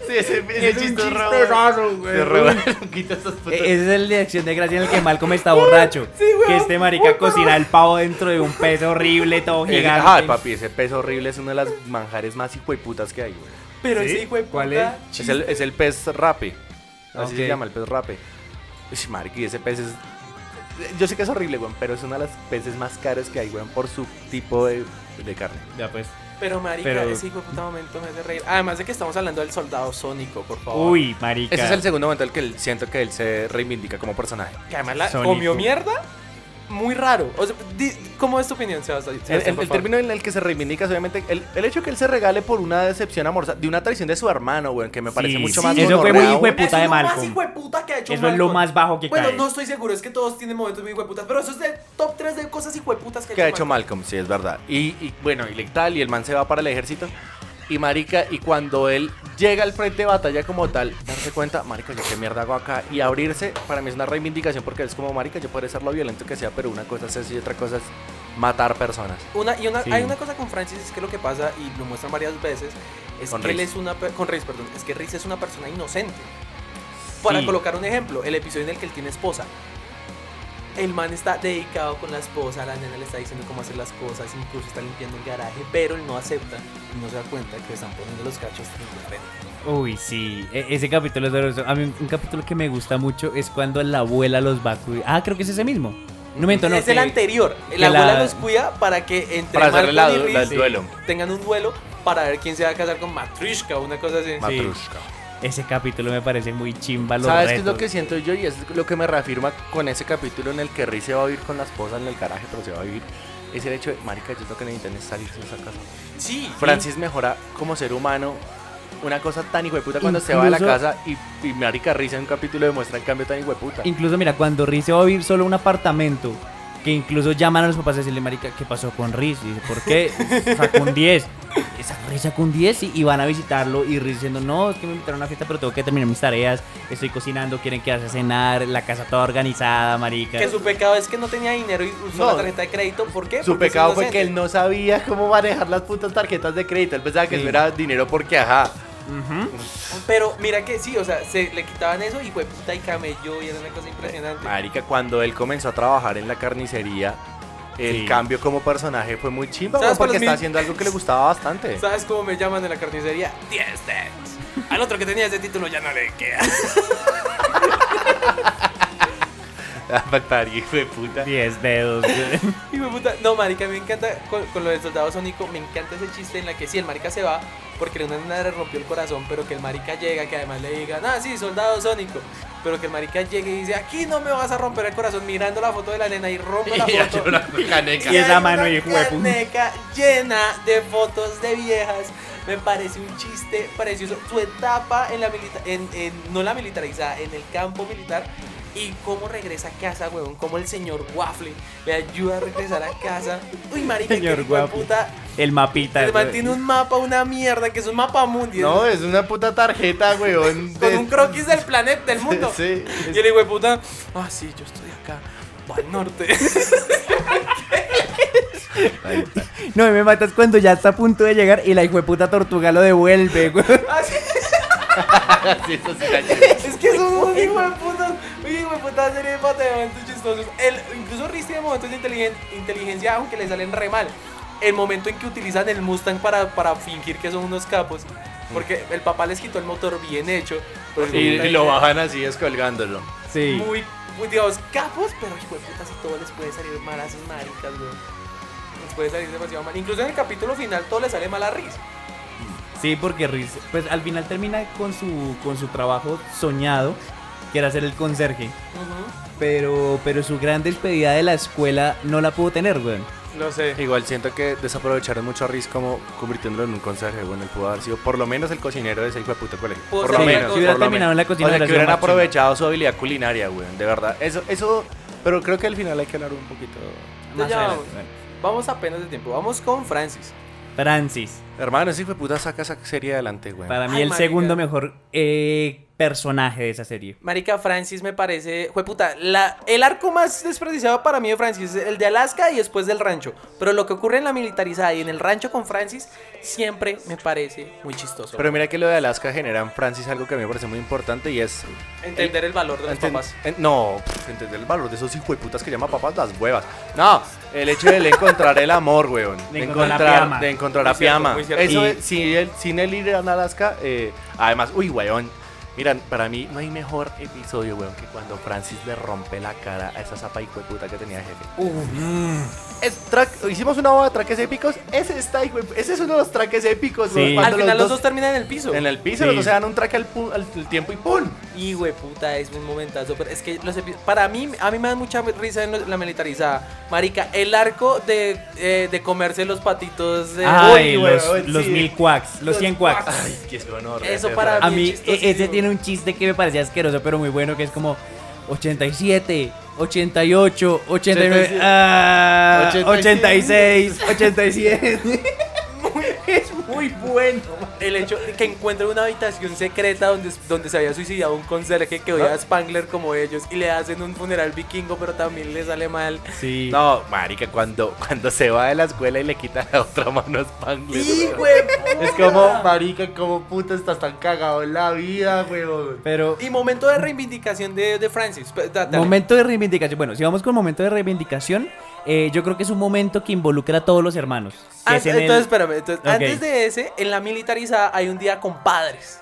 Sí, ese, Es un chiste es re chistezazo, bueno. güey. Se putos- E- Ese es el de acción de gracia en el que Malcolm está borracho. Sí, weón. que este marica cocina el pavo dentro de un pez horrible, todo Ese- gigante. Ay, papi, ese pez horrible es uno de las manjares más hijueputas que hay, güey. Pero ¿Sí? ese hijo de ¿Cuál puta Es el, es el pez rape. Así Ok. se llama, el pez rape. Uy, marica, y ese pez es... Yo sé que es horrible, weón, pero es uno de los peces más caros que hay, weón, por su tipo de, de carne. Ya pues. Pero marica, Pero- ese hijo de puta momento me hace reír. Además de que estamos hablando del soldado sónico, por favor. Uy, marica. Ese es el segundo momento en el que él- siento que él se reivindica como personaje. Que además la Sónico. comió mierda. Muy raro. O sea, di- ¿Cómo es tu opinión, Sebastián? El, Sebastián, el- por el favor? término en el que se reivindica es obviamente el, el hecho que él se regale por una decepción amorosa, de una traición de su hermano, weón, que me parece Sí, mucho sí, más eso fue muy hijo de puta Eso es lo más Malcolm. hijo de puta que ha hecho Eso es lo Malcolm. más bajo que Bueno, cae. no estoy seguro, es que todos tienen momentos muy hijo de putas, pero eso es de top 3 de cosas hijo de putas que, que ha hecho Malcolm, sí, es verdad. Y, y, bueno, y tal, y el man se va para el ejército. Y marica, y cuando él llega al frente de batalla como tal, darse cuenta, marica, yo qué mierda hago acá. Y abrirse, para mí es una reivindicación porque es como, marica, yo puedo ser lo violento que sea, pero una cosa es eso y otra cosa es matar personas. Una, y una, Sí. hay una cosa con Francis es que lo que pasa, y lo muestran varias veces, es Con que él es una... Con perdón. Es que es una persona inocente. Para Sí. colocar un ejemplo, el episodio en el que él tiene esposa. El man está dedicado con la esposa, la nena le está diciendo cómo hacer las cosas, incluso está limpiando el garaje, pero él no acepta y no se da cuenta que le están poniendo los cachos en. Uy, sí. E- ese capítulo es doloroso. A mí un, un capítulo que me gusta mucho es cuando la abuela los va a cuidar. Ah, creo que es ese mismo. No miento, no. es el que- anterior. La abuela la- los cuida para que entre Para la y la- el duelo. tengan un duelo para ver quién se va a casar con Matrushka o una cosa así. Matrushka. Ese capítulo me parece muy chimba. Los ¿Sabes qué es lo que siento yo? Y es lo que me reafirma con ese capítulo en el que Riz se va a vivir con la esposa en el garaje, pero se va a vivir. Es el hecho de, marica, yo lo que necesitan es salirse de esa casa. Sí. Francis mejora como ser humano. Una cosa tan hijueputa cuando se va de la casa y, y Marica Riz en un capítulo demuestra el cambio tan hijueputa. Incluso, mira, cuando Riz se va a vivir solo a un apartamento, que incluso llaman a los papás a decirle, marica, ¿qué pasó con Riz? Y dice, ¿por qué? Sacó un 10. Esa Riz sacó un 10 y, y van a visitarlo y Riz diciendo, no, es que me invitaron a una fiesta, pero tengo que terminar mis tareas, estoy cocinando, quieren quedarse a cenar, la casa toda organizada, marica. Que su pecado es que no tenía dinero y usó No. la tarjeta de crédito. ¿Por qué? Su Porque pecado fue que él no sabía cómo manejar las putas tarjetas de crédito. Él pensaba que Sí. eso era dinero porque, ajá. Pero mira que sí, o sea, se le quitaban eso y fue puta y camelló y era una cosa impresionante. Marica, cuando él comenzó a trabajar en la carnicería, el Sí. cambio como personaje fue muy chimba, ¿Sabes weón, porque es está haciendo algo que le gustaba bastante. ¿Sabes cómo me llaman en la carnicería? 10 cents. Al otro que tenía ese título ya no le queda. Faltaría, hijo de puta. 10 dedos. güey. Hijo de puta. No, marica, me encanta con, con lo del soldado sónico, me encanta ese chiste en la que sí, el marica se va porque una nena le rompió el corazón, pero que el marica llega, que además le digan, ah, sí, soldado sónico. Pero que el marica llegue y dice, aquí no me vas a romper el corazón, mirando la foto de la nena y rompe la Y ya foto. llora con caneca. Y esa mano, una hijo de puta. caneca llena de fotos de viejas. Me parece un chiste precioso. Su etapa en la milita en, en- no la militarizada, en el campo militar. Y cómo regresa a casa, huevón. Cómo el señor Waffle le ayuda a regresar a casa. Uy, marica, Señor que hijo de Waffle. puta. El mapita. El man tiene un mapa, una mierda, que es un mapa mundi. No, es una puta tarjeta, weón. con un croquis del planeta, del mundo. Sí. Y el hijo de puta, ah, sí, yo estoy acá, al norte. No, me matas cuando ya está a punto de llegar y la hijo de puta tortuga lo devuelve, güey. Ah, sí. Eso sí. Es que son unos hijo de putas, hijo de puta serie de pata de momentos chistosos. El, incluso Riz tiene momentos de inteligen- inteligencia, aunque le salen re mal. El momento en que utilizan el Mustang para, para fingir que son unos capos. Porque el papá les quitó el motor bien hecho. Y, lo bajan así, descolgándolo. Sí. Muy, muy, digamos, capos, pero hijo de puta, si todo les puede salir mal a sus maricas, güey. Les puede salir demasiado mal. Incluso en el capítulo final todo le sale mal a Riz. Sí, porque Riz, pues al final termina con su, con su trabajo soñado, que era ser el conserje. Pero, pero su gran despedida de la escuela no la pudo tener, güey. No sé. Igual siento que desaprovecharon mucho a Riz como convirtiéndolo en un conserje. Bueno, él pudo haber sido por lo menos el cocinero de ese hijo de puta colegio. Pudo Por lo menos. cosa. Si hubiera por lo terminado en la menos. cocina O sea, que hubieran más aprovechado su habilidad culinaria, weón. De verdad. Eso, eso. Pero creo que al final hay que hablar un poquito. Ya adelante, vamos. apenas de tiempo. Vamos con Francis. Francis. Hermano, ese hijo de puta saca esa serie adelante, weón. Para mí Ay, el marica. segundo mejor eh, personaje de esa serie. Marica Francis me parece, jueputa, la, el arco más desperdiciado para mí de Francis es el de Alaska y después del rancho. Pero lo que ocurre en la militarizada y en el rancho con Francis siempre me parece muy chistoso. Pero mira que lo de Alaska genera en Francis algo que a mí me parece muy importante y es. Entender el valor de los Enten- papás. en- no, entender el valor de esos hijos de putas que llama papás las huevas. No, el hecho de él encontrar el amor, weón. De De encontrar de a cierto, Piama. Eso, Y- es- si él, sin él ir a Alaska, eh, además, uy, weón. Miran, para mí no hay mejor episodio, weón, que cuando Francis le rompe la cara a esa zapa hijo de puta que tenía de jefe. Es track- hicimos una boda de traques épicos. Ese está, ese es uno de los traques épicos. Sí. Al final los dos terminan en el piso. en el piso, Sí. los dos se dan un traque al, al- al tiempo y ¡pum! Y güey, puta, es un momentazo. Pero es que los para mí, a mí me da mucha risa en la militarizada. Marica, el arco de, eh, de comerse los patitos de. Ay, Uy, los, weón, los sí. mil quacks, los 100 quacks. Ay, qué honor. Eso para A bien mí, e- ese tiene un chiste que me parecía asqueroso, pero muy bueno, que es como 87, 88, 89, 87, ah, 86, 86, 87. es muy bueno. El hecho de que encuentre una habitación secreta donde, donde se había suicidado un conserje que odia a Spangler como ellos y le hacen un funeral vikingo, pero también le sale mal. Sí. No, marica, cuando, cuando se va de la escuela y le quita la otra mano a Spangler. ¡Sí, güey! Es como, marica, como puta estás tan cagado en la vida, weón. Pero Y momento de reivindicación de, de Francis. Dale. momento de reivindicación. Bueno, si vamos con momento de reivindicación, eh, yo creo que es un momento que involucra a todos los hermanos. An- es en el- entonces, espérame. entonces, Ok. Antes de ese, en la militarizada hay un día con padres.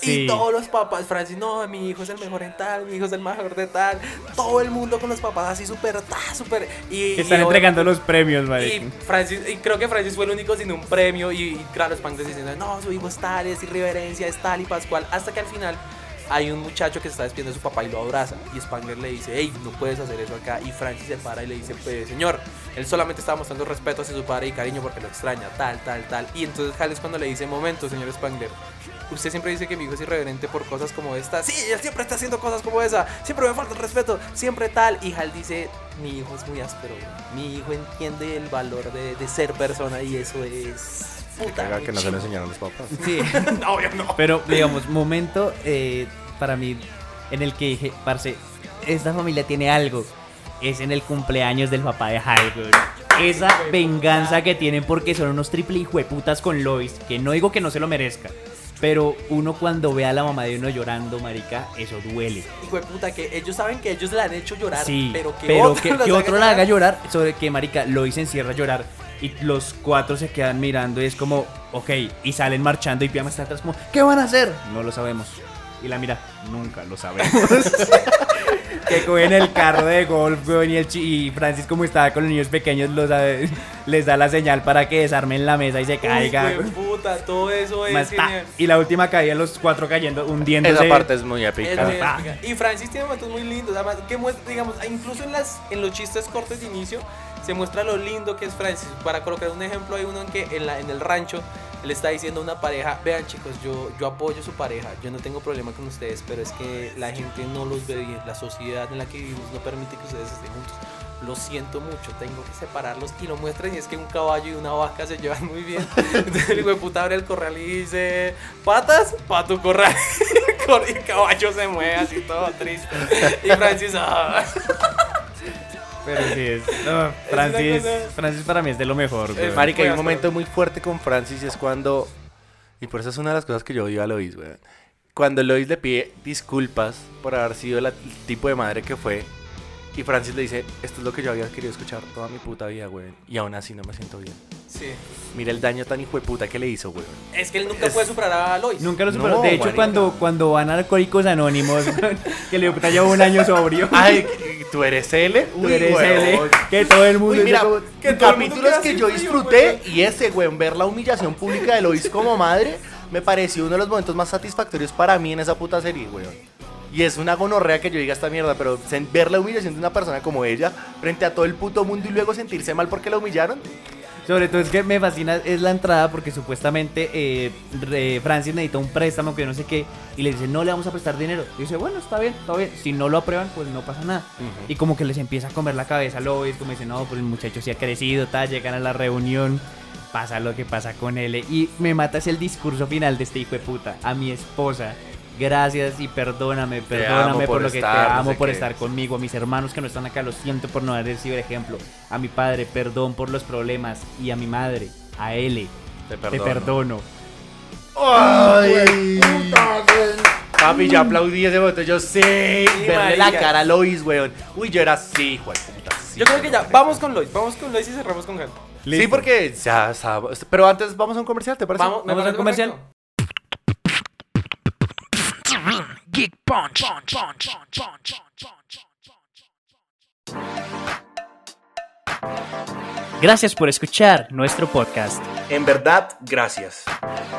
Sí. Y todos los papás, Francis, no, mi hijo es el mejor en tal, mi hijo es el mejor de tal. Todo el mundo con los papás así súper, súper. Y, que están y- entregando los premios, marica. Y Francis, y creo que Francis fue el único sin un premio. Y, y claro, Spangler diciendo, no, su hijo es tal, es irreverencia, es tal y Pascual. Hasta que al final hay un muchacho que se está despidiendo de su papá y lo abraza. Y Spangler le dice, hey, no puedes hacer eso acá. Y Francis se para y le dice, pues, señor, él solamente estaba mostrando respeto hacia su padre y cariño porque lo extraña, tal, tal, tal. Y entonces Hal es cuando le dice, momento, señor Spangler. Usted siempre dice que mi hijo es irreverente por cosas como esta. Sí, él siempre está haciendo cosas como esa. Siempre me falta el respeto. Siempre tal. Y Hal dice, mi hijo es muy áspero. Mi hijo entiende el valor de, de ser persona y eso es... Puta, que no se lo enseñaron los papás. Sí. No, obvio no. Pero, digamos, momento eh, para mí en el que dije, parce, esta familia tiene algo. Es en el cumpleaños del papá de güey. Esa venganza que tienen porque son unos triple hijueputas con Lois. Que no digo que no se lo merezca. Pero uno cuando ve a la mamá de uno llorando, marica, eso duele. Hijo de puta, que ellos saben que ellos la han hecho llorar. Sí, pero que pero otro, que, que otro la haga llorar sobre que, marica, Lois encierra a llorar. Y los cuatro se quedan mirando y es como, ok, y salen marchando y Piama está atrás como, ¿qué van a hacer? No lo sabemos. Y la mira, nunca lo sabemos. que cogen el carro de golf, weón, y, el y Francis como estaba con los niños pequeños los, eh, les da la señal para que desarmen la mesa y se caiga. Uy, puta, todo eso es Más y la última caída, los cuatro cayendo, hundiéndose. Esa parte es muy Es épica. épica. Y Francis tiene momentos muy lindos, además que muestra, digamos, incluso en las en los chistes cortos de inicio se muestra lo lindo que es Francis. Para colocar un ejemplo, hay uno en que en, la, en el rancho le está diciendo a una pareja, vean chicos, yo, yo apoyo a su pareja, yo no tengo problema con ustedes, pero es que la gente no los ve bien, la sociedad en la que vivimos no permite que ustedes estén juntos. Lo siento mucho, tengo que separarlos y lo muestran y es que un caballo y una vaca se llevan muy bien. Entonces el hijo de puta abre el corral y dice, patas, pa' tu corral. y el caballo se mueve así todo triste. Y Francis, ah. Pero sí es. no, Francis, Francis para mí es de lo mejor, güey. Marica, hay un momento muy fuerte con Francis y es cuando. Y por eso es una de las cosas que yo odio a Lois, weón. Cuando Lois le pide disculpas por haber sido la- el tipo de madre que fue. Y Francis le dice: Esto es lo que yo había querido escuchar toda mi puta vida, weón. Y aún así no me siento bien. Sí. Mira el daño tan hijo de puta que le hizo, weón. Es que él nunca puede superar a Lois. Nunca lo superó. No, de hecho, marica. cuando, cuando van a Alcohólicos Anónimos, que le puta lleva un año sobrio. Ay, ¿tú eres L? Tú eres L, que todo el mundo Uy, mira, como- que capítulos que yo disfruté y ese, weón, ver la humillación pública de Lois como madre, me pareció uno de los momentos más satisfactorios para mí en esa puta serie, weón. Y es una gonorrea que yo diga esta mierda, pero ver la humillación de una persona como ella frente a todo el puto mundo y luego sentirse mal porque la humillaron. Sobre todo es que me fascina es la entrada porque supuestamente eh, Francis necesita un préstamo que no sé qué y le dice no le vamos a prestar dinero. Y dice bueno está bien, está bien. Si no lo aprueban pues no pasa nada. Y como que les empieza a comer la cabeza a Lois, como dice no pues el muchacho sí ha crecido, tal, llegan a la reunión. Pasa lo que pasa con él y me mata es el discurso final de este hijo de puta a mi esposa. Gracias y perdóname, perdóname por, por lo que estar, te no amo sé por qué. estar conmigo, a mis hermanos que no están acá, lo siento por no haber sido el ejemplo. A mi padre, perdón por los problemas. Y a mi madre, a L, Te te perdono. Ay, Papi, yo aplaudí ese momento, yo sé. verle la cara a Lois, weón. Uy, yo era así, hijo de puta. sí, Yo creo que ya, vamos con Lois, vamos con Lois y cerramos con Gal. Sí, porque ya sabes. Pero antes vamos a un comercial, ¿te parece? Vamos, Vamos parece al comercial. Geek Punch. Gracias por escuchar nuestro podcast. En verdad, gracias.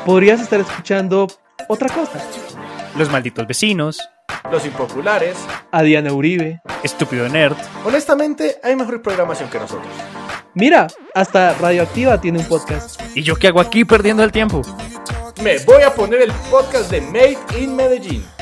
Podrías estar escuchando otra cosa. Los malditos vecinos. Los impopulares. A Diana Uribe. Estúpido nerd. Honestamente, hay mejor programación que nosotros. Mira, hasta Radioactiva tiene un podcast. ¿Y yo qué hago aquí perdiendo el tiempo? Me voy a poner el podcast de Made in Medellín.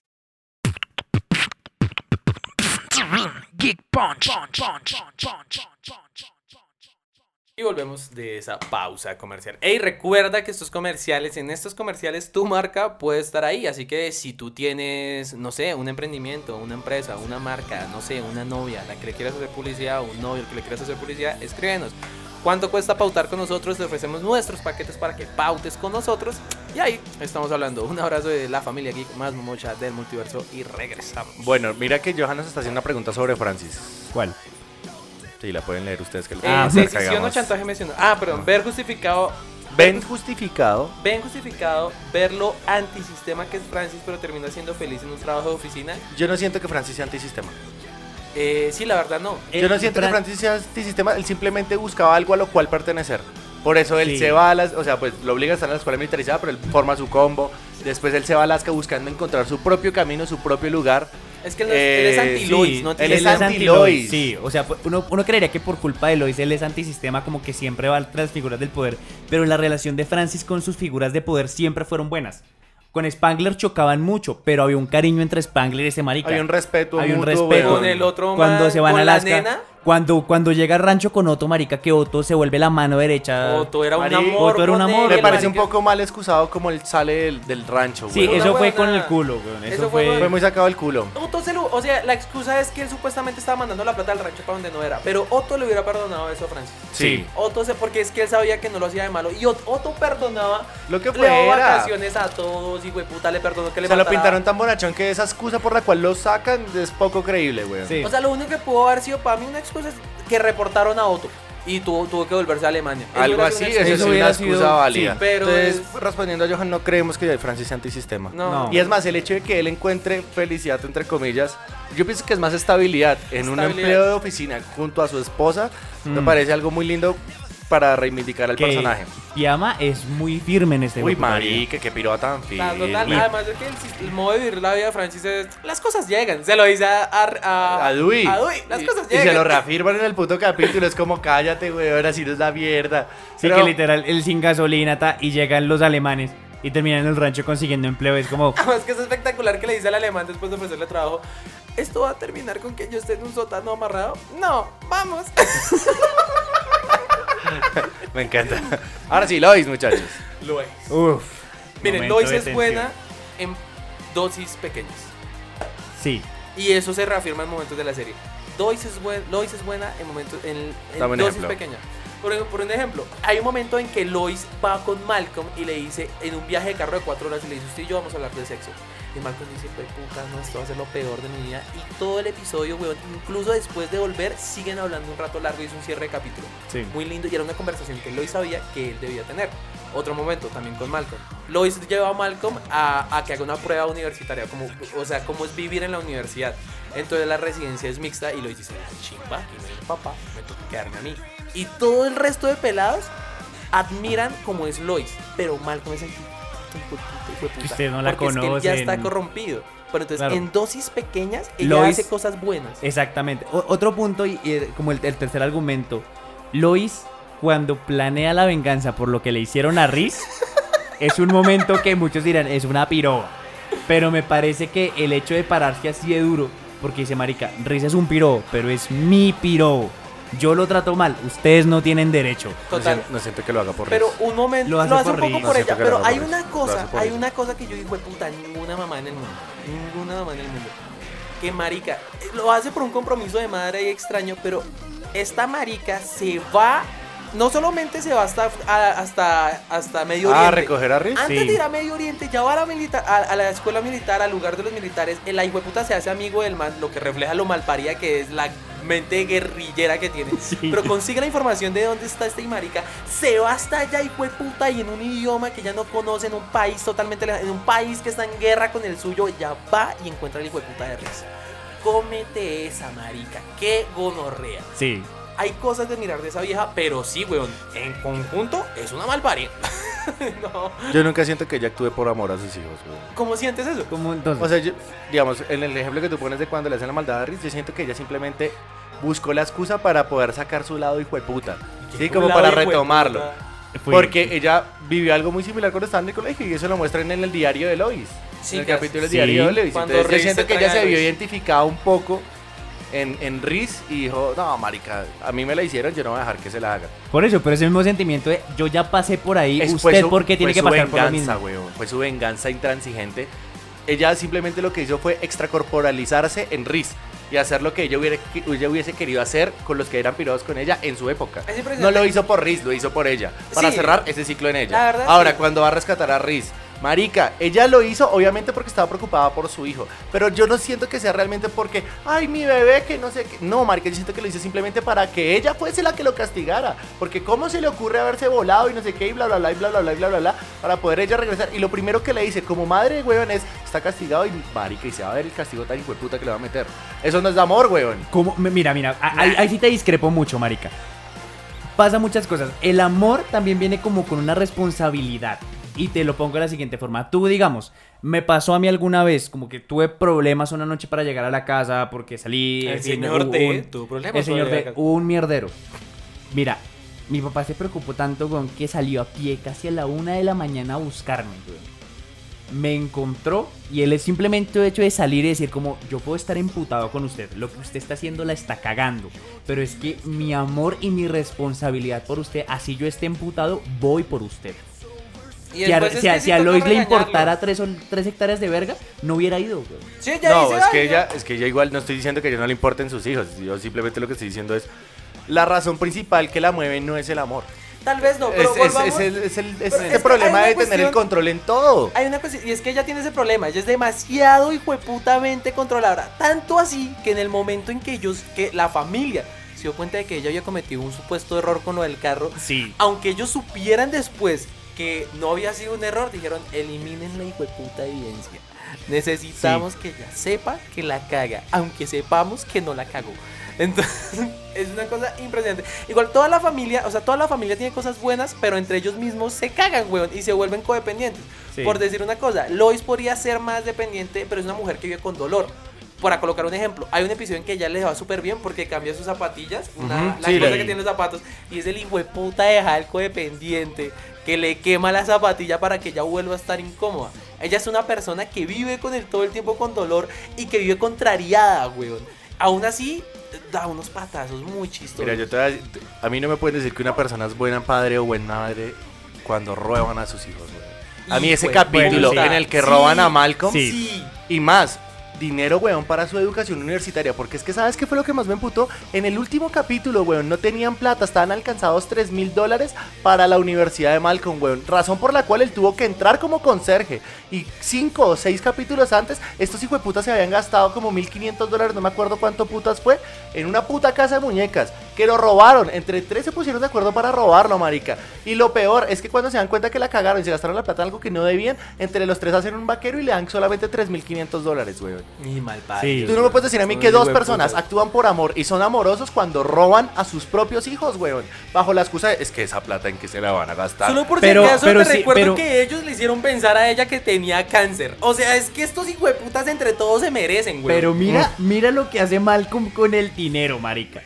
Y volvemos de esa pausa comercial. Ey, recuerda que estos comerciales, en estos comerciales tu marca puede estar ahí. Así que si tú tienes, no sé, un emprendimiento, una empresa, una marca, no sé, una novia, la que le quieras hacer publicidad, un novio que le quieras hacer publicidad, escríbenos. ¿Cuánto cuesta pautar con nosotros? Te ofrecemos nuestros paquetes para que pautes con nosotros. Y ahí estamos hablando. Un abrazo de la familia Geek más momocha del multiverso y regresamos. Bueno, mira que Johan nos está haciendo una pregunta sobre Francis. ¿Cuál? Sí, la pueden leer ustedes que lo Eh, pueden decisión o cagamos. chantaje mencionado. Ah, perdón, ver justificado Ven justificado. ven justificado ver lo antisistema que es Francis, pero termina siendo feliz en un trabajo de oficina. Yo no siento que Francis sea antisistema. Eh, sí, la verdad no. Yo no siento que Fran- Francis sea antisistema, él simplemente buscaba algo a lo cual pertenecer. Por eso él Sí. se va a las, o sea, pues lo obliga a estar en la escuela militarizada, pero él forma su combo. Después él se va a Alaska buscando encontrar su propio camino, su propio lugar. Es que él, no es- él es Eh, anti-Lois, sí, no él es anti- anti-Lois. Sí, o sea, uno, uno creería que por culpa de Lois él es antisistema, como que siempre va tras las figuras del poder. Pero la relación de Francis con sus figuras de poder siempre fueron buenas. Con Spangler chocaban mucho, pero había un cariño entre Spangler y ese marica. Hay un respeto Había un mutuo, respeto. Con el otro Cuando se van con a la Alaska. nena, Cuando, cuando llega al rancho con Otto, marica, que Otto se vuelve la mano derecha. Otto era un Marica, amor. Otto era un amor. Me parece un poco mal excusado como él sale del, del rancho, Sí, eso fue con el culo, weón. Eso, Eso fue fue... Fue muy sacado del culo. Otto se lo, o sea, la excusa es que él supuestamente estaba mandando la plata al rancho para donde no era, pero Otto le hubiera perdonado eso a Francis. Sí. Otto se, porque es que él sabía que no lo hacía de malo y Ot- Otto perdonaba, Lo que le daba fuera. vacaciones a todos y puta le perdonó que le Se lo matara- pintaron tan bonachón que esa excusa por la cual lo sacan es poco creíble, weón. Sí. O sea, lo único que pudo haber sido para mí una excusa es que reportaron a Otto y tuvo, tuvo que volverse a Alemania. Algo así, eso es una excusa sido- válida. sí, pero Entonces, es- respondiendo a Johan, no creemos que Francis sea antisistema. No. Y es más, el hecho de que él encuentre felicidad, entre comillas, yo pienso que es más estabilidad en un Estabilidad. empleo de oficina junto a su esposa. Me Mm. parece algo muy lindo para reivindicar al que personaje. Piama es muy firme en este Uy, marica, qué piroa tan fin. Claro, total, además es que el, el modo de vivir la vida de Francis es las cosas llegan. Se lo dice a, a, a, A Dewey. a Dewey, las Y- cosas y, llegan. se lo reafirman en el puto capítulo. Es como, cállate, güey, ahora sí no es la mierda. Sí, Pero- que literal, él sin gasolina ta, y llegan los alemanes y terminan en el rancho consiguiendo empleo. Es como, Además que es espectacular que le dice al alemán después de ofrecerle trabajo. ¿Esto va a terminar con que yo esté en un sótano amarrado? No, vamos. Me encanta. Ahora sí, Lois, muchachos. Lois. uff. Miren, Lois es buena en dosis pequeñas. Sí. Y eso se reafirma en momentos de la serie. Lois es, buen- Lois es buena en momentos en, en dosis ejemplo. pequeñas. Por, por un ejemplo, hay un momento en que Lois va con Malcolm y le dice, en un viaje de carro de cuatro horas, y le dice, usted y yo vamos a hablar de sexo. Y Malcolm dice, pues puta, no, esto va a ser lo peor de mi vida. Y todo el episodio, weón, incluso después de volver, siguen hablando un rato largo y es un cierre de capítulo. Sí. Muy lindo y era una conversación que Lois sabía que él debía tener. Otro momento también con Malcolm. Lois lleva a Malcolm a, a que haga una prueba universitaria, como, o sea, cómo es vivir en la universidad. Entonces la residencia es mixta y Lois dice, chimba, aquí no un papá, me toca quedarme a mí. Y todo el resto de pelados admiran como es Lois, pero Malcolm es el tipo, hijo de puta, Ustedes no la porque es que él ya está corrompido. Pero entonces Claro. en dosis pequeñas ella Lois- hace cosas buenas. Exactamente. O- otro punto, y, y, como el, el tercer argumento. Lois, cuando planea la venganza por lo que le hicieron a Riz, es un momento que muchos dirán, es una piroba. Pero me parece que el hecho de pararse así de duro, porque dice, marica, Riz es un piro, pero es mi piro. Yo lo trato mal, ustedes no tienen derecho. No Total. siento, no siento que lo haga por Pero Riz. un momento Lo lo hace por un poco por No ella, pero lo hay una. Lo cosa, hay Riz. una cosa que yo digo, puta, ninguna mamá en el mundo, ninguna mamá en el mundo, que marica, lo hace por un compromiso de madre y extraño, pero esta marica se va, no solamente se va hasta, a- hasta, hasta Medio Ah, Oriente. ¿recoger a Riz? Antes Sí. de ir a Medio Oriente, ya va a la, militar, a, a la escuela militar, al lugar de los militares, el puta se hace amigo del man, lo que refleja lo malparida que es la mente guerrillera que tiene. Pero consigue la información de dónde está este marica, se va hasta allá puta y en un idioma que ya no conoce, en un país totalmente lejano, en un país que está en guerra con el suyo, ya va y encuentra el puta de Riz. Cómete esa marica, qué gonorrea. Sí. Hay cosas de mirar de esa vieja, pero sí, weón, en conjunto es una malparida. no. Yo nunca siento que ella actúe por amor a sus hijos, güey. ¿Cómo sientes eso? Como entonces. O sea, yo- digamos, en el ejemplo que tú pones de cuando le hacen la maldad a Riz, yo siento que ella simplemente buscó la excusa para poder sacar su lado hijo de puta. Sí, como para retomarlo. Porque ella vivió algo muy similar cuando estaba en el colegio y eso lo muestran en el diario de Lois. Sí, en el capítulo del sí. diario de Lois. Entonces yo siento que ella se vio identificada un poco en, en Riz y dijo, no, marica, a mí me la hicieron, yo no voy a dejar que se la haga. Por eso, pero ese mismo sentimiento de yo ya pasé por ahí, Es- usted su- por qué tiene que pasar por lo venganza, mismo. weón. Fue su venganza intransigente. Ella simplemente lo que hizo fue extracorporalizarse en Riz y hacer lo que ella, hubiera, que ella hubiese querido hacer con los que eran pirados con ella en su época. No lo hizo por Riz, lo hizo por ella. Para Sí. cerrar ese ciclo en ella. La verdad, Ahora, sí. cuando va a rescatar a Riz. Marica, ella lo hizo obviamente porque estaba preocupada por su hijo. Pero yo no siento que sea realmente porque, ay, mi bebé, que no sé qué. No, Marica, yo siento que lo hizo simplemente para que ella fuese la que lo castigara. Porque, ¿cómo se le ocurre haberse volado y no sé qué, y bla, bla, bla, y bla, bla, bla, bla, bla, bla, para poder ella regresar? Y lo primero que le dice, como madre, weón, es, está castigado y, Marica, y se va a ver el castigo tan hijo de puta que le va a meter. Eso no es de amor, weón. ¿Cómo? Mira, mira, ahí, ahí sí te discrepo mucho, marica. Pasa muchas cosas. El amor también viene como con una responsabilidad. Y te lo pongo de la siguiente forma. Tú, digamos, me pasó a mí alguna vez, como que tuve problemas una noche para llegar a la casa porque salí. El señor de- un- problemas El señor de un mierdero. Mira, mi papá se preocupó tanto con que salió a pie casi a la una de la mañana a buscarme, me encontró y él es simplemente hecho de salir y decir como yo puedo estar emputado con usted, lo que usted está haciendo la está cagando, pero es que mi amor y mi responsabilidad por usted, así yo esté emputado, voy por usted. Y Si a, es si a- a Lois le importara tres, tres hectáreas de verga, no hubiera ido. güey. Sí, ella No, dice, es "Ay, que no". ella, es que ella igual no estoy diciendo que a ella no le importen sus hijos. Yo simplemente lo que estoy diciendo es la razón principal que la mueve no es el amor. Tal vez no, Es, pero es- volvamos- es el, es el- es Pero este es que problema de tener el control en todo. Hay una cuestión, y es que ella tiene ese problema, ella es demasiado hijueputamente controladora, tanto así que en el momento en que ellos, que la familia se dio cuenta de que ella había cometido un supuesto error con lo del carro, Sí. aunque ellos supieran después que no había sido un error, dijeron, eliminen la hijueputa evidencia. Necesitamos que ella sepa que la caga, aunque sepamos que no la cagó. Entonces, es una cosa impresionante. Igual toda la familia, o sea, toda la familia tiene cosas buenas, pero entre ellos mismos se cagan, weón, y se vuelven codependientes. Sí. Por decir una cosa, Lois podría ser más dependiente, pero es una mujer que vive con dolor. Para colocar un ejemplo, hay un episodio en que ella le va súper bien porque cambia sus zapatillas, una, la sí, cosa que tiene los zapatos, y es el hijo de puta de Hal codependiente que le quema la zapatilla para que ella vuelva a estar incómoda. Ella es una persona que vive con él todo el tiempo con dolor y que vive contrariada, weón. Aún así, da unos patazos muy chistosos. Mira, yo te voy a, mí no me pueden decir que una persona es buena padre o buena madre cuando roban a sus hijos. güey. A mí ese capítulo en el que Sí, roban a Malcolm sí. y más dinero, weón, para su educación universitaria. Porque es que, ¿sabes qué fue lo que más me emputó? En el último capítulo, weón, no tenían plata, estaban alcanzados 3 mil dólares para la universidad de Malcolm, weón. Razón por la cual él tuvo que entrar como conserje. Y cinco o seis capítulos antes, estos hijos de putas se habían gastado como 1.500 dólares, no me acuerdo cuánto putas fue, en una puta casa de muñecas. Que lo robaron. Entre tres se pusieron de acuerdo para robarlo, marica. Y lo peor es que cuando se dan cuenta que la cagaron y se gastaron la plata en algo que no debían, entre los tres hacen un vaquero y le dan solamente 3.500 dólares, weón. Y mal Sí. Tú no me puedes decir a mí que dos personas actúan por amor y son amorosos cuando roban a sus propios hijos, weón. Bajo la excusa de, es que esa plata en que se la van a gastar. Solo por Pero- si acaso pero te sí, recuerdo pero- que ellos le hicieron pensar a ella que tenía cáncer. O sea, es que estos hijueputas entre todos se merecen, güey. Pero mira, mira lo que hace Malcolm con el dinero, marica.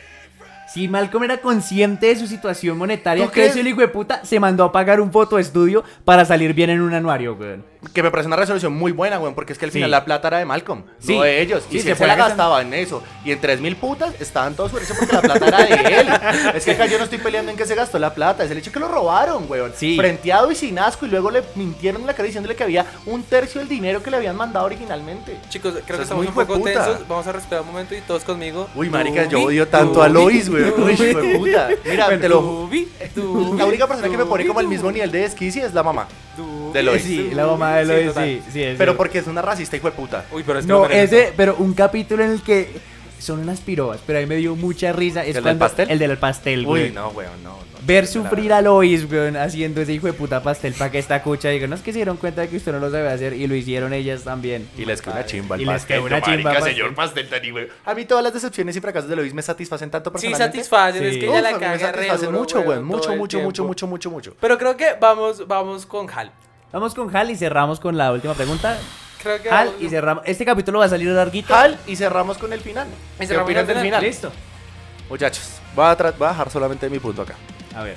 Si Malcolm era consciente de su situación monetaria, ese el hijo de puta se mandó a pagar un fotoestudio para salir bien en un anuario, weón. Que me parece una resolución muy buena, weón, porque es que al Sí. final la plata era de Malcolm, Sí. no de ellos. Sí, y se si se fue la gastaba en eso y en 3.000 putas, estaban todos derecho porque la plata era de él. es que acá yo no estoy peleando en que se gastó la plata, es el hecho que lo robaron, weón. Sí. Frenteado y sin asco y luego le mintieron en la cara diciéndole que había un tercio del dinero que le habían mandado originalmente. Chicos, creo Eso que es estamos muy un poco tensos. Vamos a respirar un momento y todos conmigo. Uy, marica, yo odio tanto a Lois, weón. Uy, puta. Mira, te lo La única persona que me pone como al mismo nivel de desquicia es la mamá De Lois. Sí, la mamá de Lois, sí, sí. es Pero cierto. porque es una racista, hijo de puta. Uy, pero es que No, ese, pero un capítulo en el que son unas pirobas, pero a mí me dio mucha risa. Es ¿El del cuando- pastel? El del pastel, güey. Uy, no, weón, no. no. Ver La sufrir a Lois, weón, haciendo ese hijo de puta pastel para que esta cucha diga, no es que se dieron cuenta de que usted no lo sabe hacer y lo hicieron ellas también. Y les quedó una chimba el Y les pastel. quedó una marica, chimba pastel. señor pastel tan hijo de- A mí todas las decepciones y fracasos de Lois me satisfacen tanto Sí, personalmente. satisfacen, es Sí. que ella Uf, la a mí me caga re satisfacen duro, mucho, weón, Mucho, mucho, mucho, mucho, mucho, mucho. Pero creo que vamos, vamos con Hal. Vamos con Hal y cerramos con la última pregunta. Creo que Hal vamos- y cerramos. Este capítulo va a salir larguito. Hal y cerramos con el final. Y ¿Qué cerramos opinan con el del final. final? Listo. Muchachos, voy a, voy a dejar solamente mi punto acá. A ver.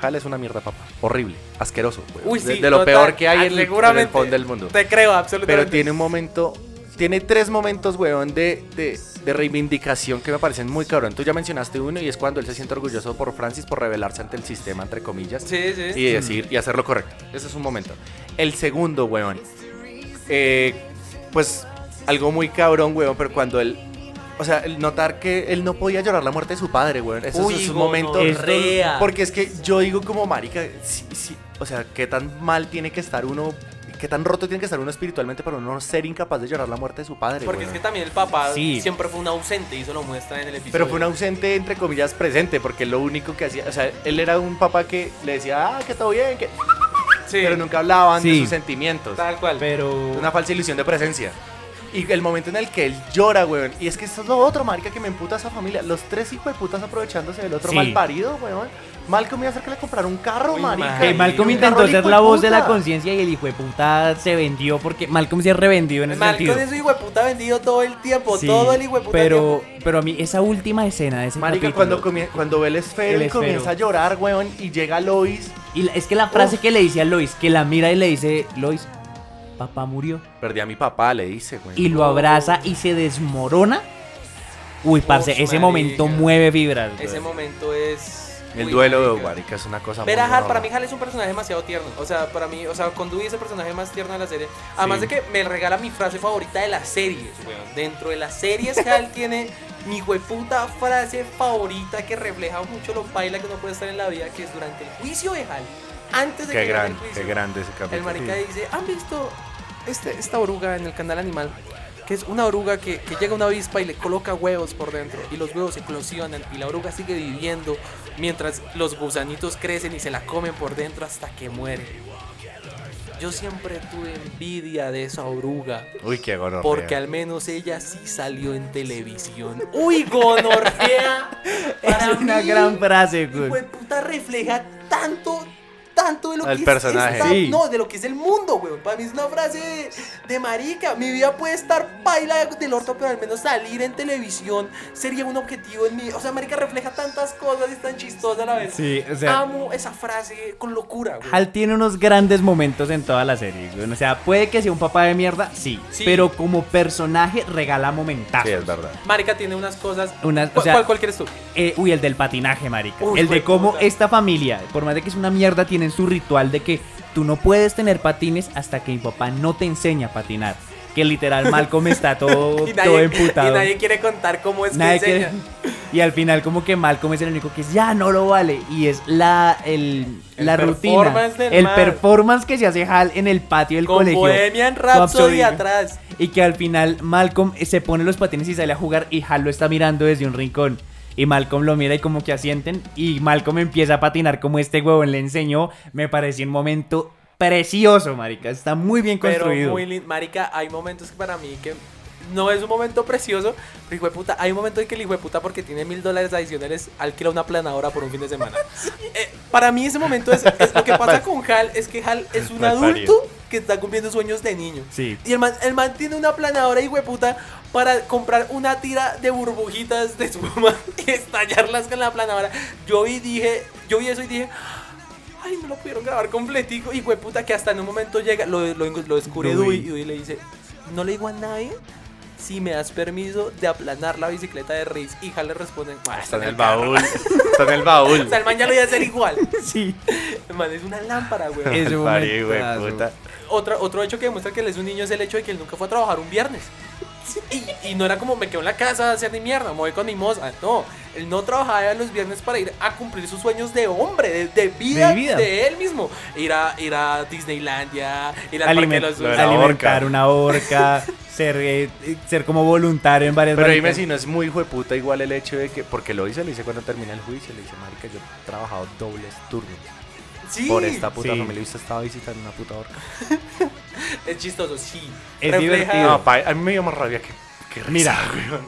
Hal es una mierda, papá. Horrible, asqueroso. Uy, de, sí, de lo total. peor que hay Ah, en el, en el fondo del mundo. Te creo, absolutamente. Pero tiene un momento, tiene tres momentos, weón, de, de, de reivindicación que me parecen muy cabrón. Tú ya mencionaste uno y es cuando él se siente orgulloso por Francis por rebelarse ante el sistema, entre comillas. Sí, sí. Y decir, y hacer lo correcto. Ese es un momento. El segundo, weón. eh, pues algo muy cabrón, weón, pero cuando él... O sea, el notar que él no podía llorar la muerte de su padre, weón. Eso Uy, es un momento... Porque es que yo digo como marica, sí, sí, o sea, qué tan mal tiene que estar uno, qué tan roto tiene que estar uno espiritualmente para uno ser incapaz de llorar la muerte de su padre. Porque es que también el papá Sí. siempre fue un ausente y eso lo muestra en el episodio. Pero fue un ausente, entre comillas, presente, porque lo único que hacía, o sea, él era un papá que le decía, ah, que todo bien, que... Sí, Pero nunca hablaban de sus sentimientos. tal cual. Pero. Una falsa ilusión de presencia. Y el momento en el que él llora, weón. Y es que eso es lo otro, marica, que me emputa esa familia. Los tres hijos de putas aprovechándose del otro Sí. mal parido, weón. Malcolm iba a hacer que le comprara un carro, Uy, marica. Que Malcolm intentó ser la voz de la conciencia y el hijo de puta se vendió porque Malcolm se ha revendido en ese Malcolm sentido. es su hijo de puta vendido todo el tiempo, Sí, todo el hijo de puta pero, tiempo. pero a mí esa última escena de ese Marica, capítulo, cuando, cuando ve el esfero El y esfero. comienza a llorar, weón, y llega Lois. y la- es que la frase que le dice a Lois, que la mira y le dice, Lois, papá murió. Perdí a mi papá, le dice, güey. Y lo abraza y se desmorona. Uy, parce, ese marica. momento mueve fibras. Ese momento es. El Uy, duelo marica. de Marica es una cosa Ver a muy Hal, para mí Hal es un personaje demasiado tierno. O sea, para mí, o sea, con Dewey es el personaje más tierno de la serie. Además Sí. de que me regala mi frase favorita de las series, weón. Dentro de las series, Hal tiene mi hueputa frase favorita que refleja mucho lo baila que uno puede estar en la vida, que es durante el juicio de Hal. Antes de Qué que gran, el juicio. qué grande ese capítulo. El marica dice, ¿han visto este, esta oruga en el canal animal? Que es una oruga que, que llega una avispa y le coloca huevos por dentro y los huevos eclosionan y la oruga sigue viviendo mientras los gusanitos crecen y se la comen por dentro hasta que muere. Yo siempre tuve envidia de esa oruga. Uy, qué gonorrea. Porque al menos ella sí salió en televisión. ¡Uy, gonorrea! Es una gran frase, güey. Güey, puta, refleja tanto, tanto de lo El que personaje. es esta- Sí. No, de lo que es el mundo, güey. Para mí es una frase de, de marica. Mi vida puede estar baila del orto, pero al menos salir en televisión sería un objetivo en mí. O sea, marica refleja tantas cosas y es tan chistosa a la vez. Sí, o sea- Amo esa frase con locura, güey. Hal tiene unos grandes momentos en toda la serie. güey. O sea, puede que sea un papá de mierda, sí. Sí. Pero como personaje regala momentazos. Sí, es verdad. Marica tiene unas cosas. Unas- o ¿Cuál, sea, cuál- cuál quieres tú? Eh, uy, el del patinaje, marica. Uy, el de cómo puta. esta familia, por más de que es una mierda, tienen su ritual de que tú no puedes tener patines hasta que mi papá no te enseña a patinar. Que literal Malcolm está todo, Y todo nadie, emputado. y nadie quiere contar cómo es Nadie que quiere-. Y al final como que Malcolm es el único que es, ya no lo vale. Y es la, el, El la rutina. performance El man. performance que se hace Hal en el patio del Con colegio. Bohemian Rhapsody atrás. Y que al final Malcolm se pone los patines y sale a jugar y Hal lo está mirando desde un rincón. Y Malcolm lo mira y como que asienten. Y Malcolm empieza a patinar como este huevón le enseñó. Me pareció un momento precioso, marica. Está muy bien Pero construido. muy lindo. Marica, hay momentos que para mí que no es un momento precioso, pero hijo de puta, hay un momento en que el hijo de puta porque tiene mil dólares adicionales alquila una planadora por un fin de semana. Eh, para mí ese momento es, es lo que pasa con Hal, es que Hal es un adulto que está cumpliendo sueños de niño. Sí. Y el man, el man tiene una planadora, hijo de puta, para comprar una tira de burbujitas de espuma y estallarlas con la planadora. Yo vi, dije, yo vi eso y dije, ay, no lo pudieron grabar completico. Y puta que hasta en un momento llega, lo, lo, lo descubre Dewey. Y Dewey le dice, no le digo a nadie si me das permiso de aplanar la bicicleta de Reese. Y Hal le responde, "Ah, Está en el carro". baúl. Está en el baúl. O sea, el man ya lo iba a hacer igual. Sí. El man es una lámpara, güey. Puta. Otra, otro hecho que demuestra que él es un niño es el hecho de que él nunca fue a trabajar un viernes. Y, y no era como me quedo en la casa a hacer ni mierda, me voy con mi moza. No, él no trabajaba los viernes para ir a cumplir sus sueños de hombre, de, de vida, De de, vida. él mismo. Ir a, ir a Disneylandia, ir al Aliment- parque de los de alimentar una orca, ser, eh, ser como voluntario en varias Pero dime si no es muy hijo de puta igual el hecho de que, porque lo hice, lo hice cuando termina el juicio, le dice, marica, yo he trabajado dobles turnos. Sí, Por esta puta Sí. familia, y usted estaba visitando una puta orca. es chistoso, sí. Es Refleja- divertido. No, pa- a mí me dio más rabia que, Mira,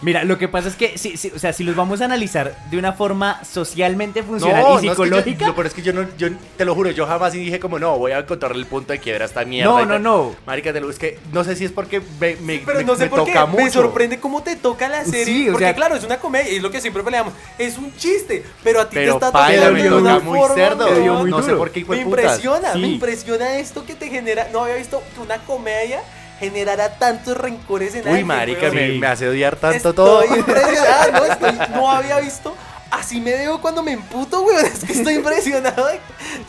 mira, lo que pasa es que, si, si- o sea, si los vamos a analizar de una forma socialmente funcional No, y no, es que yo- psicológica, lo peor es que yo no, yo te lo juro, yo jamás dije como no, voy a encontrarle el punto de quiebra a esta mierda. No, no, no. Marica, te lo, es que no sé si es porque me, me, Pero me- no sé me por qué, me sorprende cómo te toca la serie. Sí, o porque sea- claro, es una comedia, y es lo que siempre peleamos. Es un chiste, pero a ti Pero te está paila, tocando me de toca una muy forma, cerdo. weón. Me dio muy no sé por qué, Me impresiona, me Sí. impresiona esto que te genera. No había visto que una comedia generara tantos rencores en Uy, alguien, marica, me, Sí. me hace odiar tanto Estoy todo. impresionado, no, estoy- no había visto. Así me veo cuando me emputo, weón. Es que estoy impresionado de-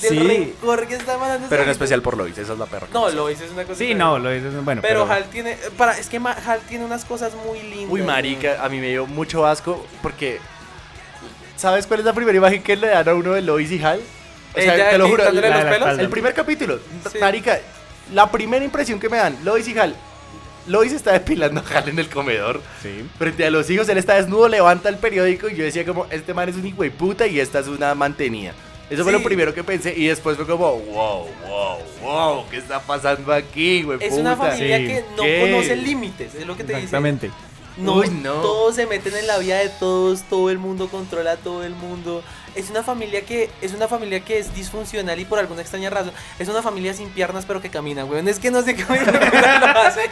del Sí. rencor que está mandando. Pero en especial por Lois, esa es la perra. No, lo hice es una cosa. sí, no, lo es bueno, Pero, pero, Hal tiene. Para, es que Hal tiene unas cosas muy lindas. Uy, marica, a mí me dio mucho asco porque... ¿Sabes cuál es la primera imagen que le dan a uno de Lois y Hal? O sea, Ella te lo juro, la- la el primer capítulo, Sí. marica, la primera impresión que me dan, Lois y Hal, Lois está depilando a Hal en el comedor. Sí. Frente a los hijos, él está desnudo, levanta el periódico y yo decía como, este man es un hijo de puta y esta es una mantenida. Eso fue lo primero que pensé y después fue como, wow, wow, wow, ¿qué está pasando aquí, güey? Es una familia Sí. que no ¿Qué? conoce límites, es lo que te dice. exactamente. No, Uy, no. todos se meten en la vida de todos, todo el mundo controla a todo el mundo. Es una familia que es una familia que es disfuncional y por alguna extraña razón es una familia sin piernas pero que camina, weón. Es que no sé cómo hijo de puta lo hacen.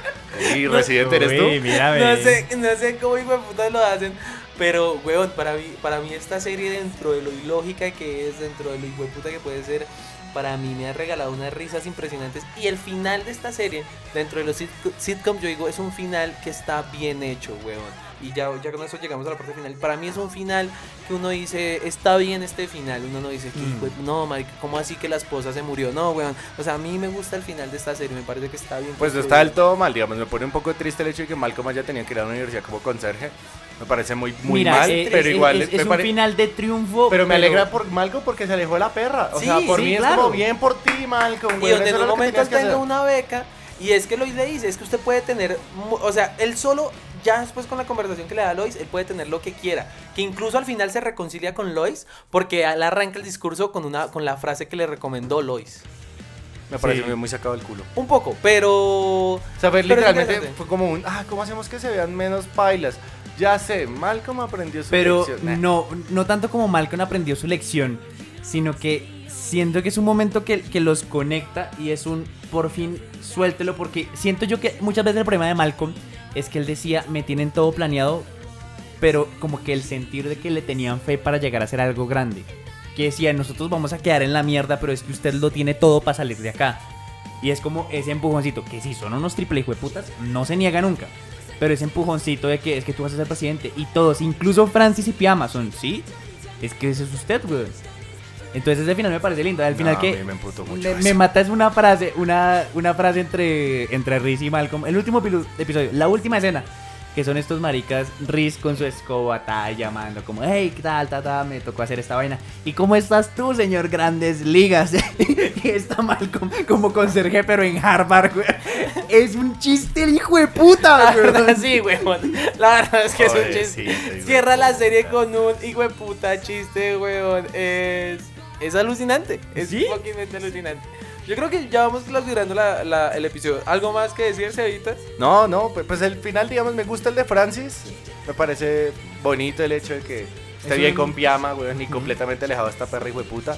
¿Y Residente eres tú? Uy, mira, No sé, no sé cómo hijo de puta lo hacen. Pero, weón, para mí, para mí esta serie dentro de lo ilógica que es, dentro de lo hijo de puta que puede ser, para mí me ha regalado unas risas impresionantes. Y el final de esta serie, dentro de los sit- sitcoms, yo digo, es un final que está bien hecho, weón. Y ya, ya con eso llegamos a la parte final. Para mí es un final que uno dice, está bien este final. Uno no dice, que, Mm. "Hijo de- no, marica, ¿cómo así que la esposa se murió? No, weón. O sea, a mí me gusta el final de esta serie, me parece que está bien. Pues no está del todo mal, digamos, me pone un poco triste el hecho de que Malcolm haya tenido que ir a la universidad como conserje. Me parece muy, muy Mira, mal, eh, pero es- igual es, me es un pare- final de triunfo. Pero me alegra por Malcolm porque se alejó de la perra. O Sí, sea, por sí, mí es claro. como bien por ti, Malcolm. Y donde en un lo momento tenga una beca. Y es que Lois le dice, es que usted puede tener, o sea, él solo, ya después con la conversación que le da a Lois, él puede tener lo que quiera. Que incluso al final se reconcilia con Lois porque él arranca el discurso con, una, con la frase que le recomendó Lois. Me parece Sí. muy, muy sacado del culo. Un poco, pero... O sea, fue pero literalmente fue como un, ah, ¿cómo hacemos que se vean menos pailas? Ya sé, Malcolm aprendió su Pero lección. Nah. no, no tanto como Malcolm aprendió su lección, sino que siento que es un momento que, que los conecta y es un por fin suéltelo porque siento yo que muchas veces el problema de Malcolm es que él decía me tienen todo planeado pero como que el sentir de que le tenían fe para llegar a ser algo grande que decía nosotros vamos a quedar en la mierda pero es que usted lo tiene todo para salir de acá y es como ese empujoncito que si son unos triple hijo de putas no se niega nunca pero ese empujoncito de que es que tú vas a ser presidente y todos, incluso Francis y Piama son, ¿sí? Es que ese es usted, weón. Entonces ese final me parece lindo. Al final No, que me emputó mucho me, eso. me mata es una frase, una, una frase entre, entre Riz y Malcolm. El último episodio, la última escena. Que son estos maricas, Riz con su escoba, ta, llamando como, hey, ¿qué tal, ta, ta, me tocó hacer esta vaina. ¿Y cómo estás tú, señor Grandes Ligas? y está Malcolm como conserje, pero en Harvard, güey. Es un chiste el hijo de puta, La güey. verdad, sí, weón. La verdad es que es un chiste. sí, Cierra la serie con un hijo de puta chiste, weón. Es, es alucinante. Es ¿Sí? fuckingmente alucinante. Yo creo que ya vamos clausurando la, la- el episodio. ¿Algo más que decir, Cevitas? No, no, pues, el final, digamos, me gusta el de Francis. Me parece bonito el hecho de que esté Es bien un- con pijama, weón, y completamente alejado de esta perra hijo de puta.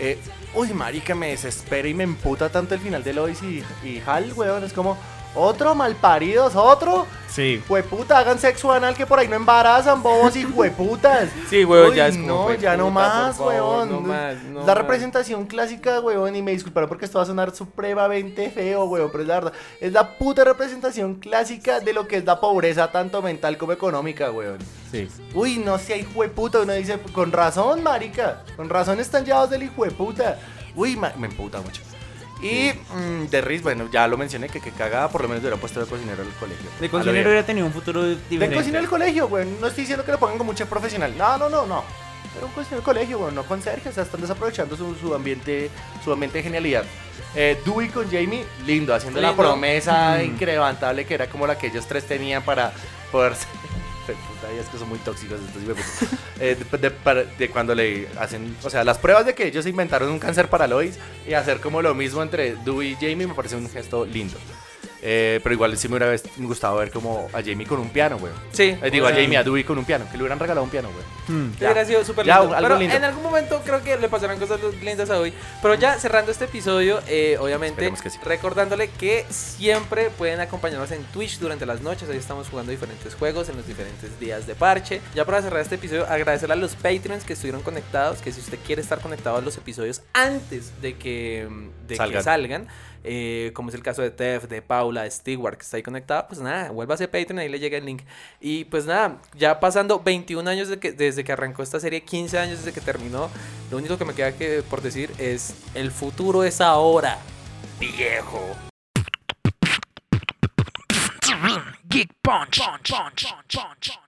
Eh, uy, marica, me desespera y me emputa tanto el final de Lois y, y Hal, weón. Es como, otro malparidos, otro. Sí. Hueputa, hagan sexo anal que por ahí no embarazan, bobos y hueputas. Sí, Uy, ya es como, No, hueputa, ya no más, favor, weón. no más, no la más. representación clásica, weón, y me disculparán porque esto va a sonar supremamente feo, weón, pero es la verdad. Es la puta representación clásica de lo que es la pobreza, tanto mental como económica, weón. Sí. Uy, no sé, hijo de puta. Uno dice, con razón, marica. Con razón están llevados del hijo de puta. Uy, me emputa mucho. Y mm, de Riz, bueno, ya lo mencioné, que, que cagada, por lo menos hubiera puesto de cocinero al colegio. De cocinero hubiera tenido un futuro De diferente. cocinero al colegio, güey. No estoy diciendo que lo pongan como chef profesional. No, no, no, no. Pero un cocinero al colegio, güey. No conserje. O sea, están desaprovechando su, su ambiente su ambiente de genialidad. Eh, Dewey con Jamie, lindo, haciendo la Lindo. promesa Mm. incrementable que era como la que ellos tres tenían para poder es que son muy tóxicos estos. Eh, de, de- de cuando le hacen, o sea, las pruebas de que ellos inventaron un cáncer para Lois y hacer como lo mismo entre Dewey y Jamie me parece un gesto lindo. Eh, pero igual sí me hubiera gustado ver como a Jamie con un piano, güey. Sí. Eh, digo, a Jamie, a Dewey con un piano, que le hubieran regalado un piano, güey. Hmm. Hubiera sido súper Ya, lindo. algo Pero lindo. en algún momento creo que le pasarán cosas lindas a hoy. Pero ya cerrando este episodio, eh, obviamente que sí. recordándole que siempre pueden acompañarnos en Twitch durante las noches. Ahí estamos jugando diferentes juegos en los diferentes días de parche. Ya para cerrar este episodio, agradecerle a los Patreons que estuvieron conectados. Que si usted quiere estar conectado a los episodios antes de que, de Salgan. que salgan, eh, como es el caso de Tef, de Paula, de Stewart, que está ahí conectada, pues nada, vuelva a Patreon, ahí le llega el link. Y pues nada, ya pasando 21 años desde que arrancó esta serie, 15 años desde que terminó, lo único que me queda que por decir es, el futuro es ahora, viejo. Geek punch, punch, punch, punch.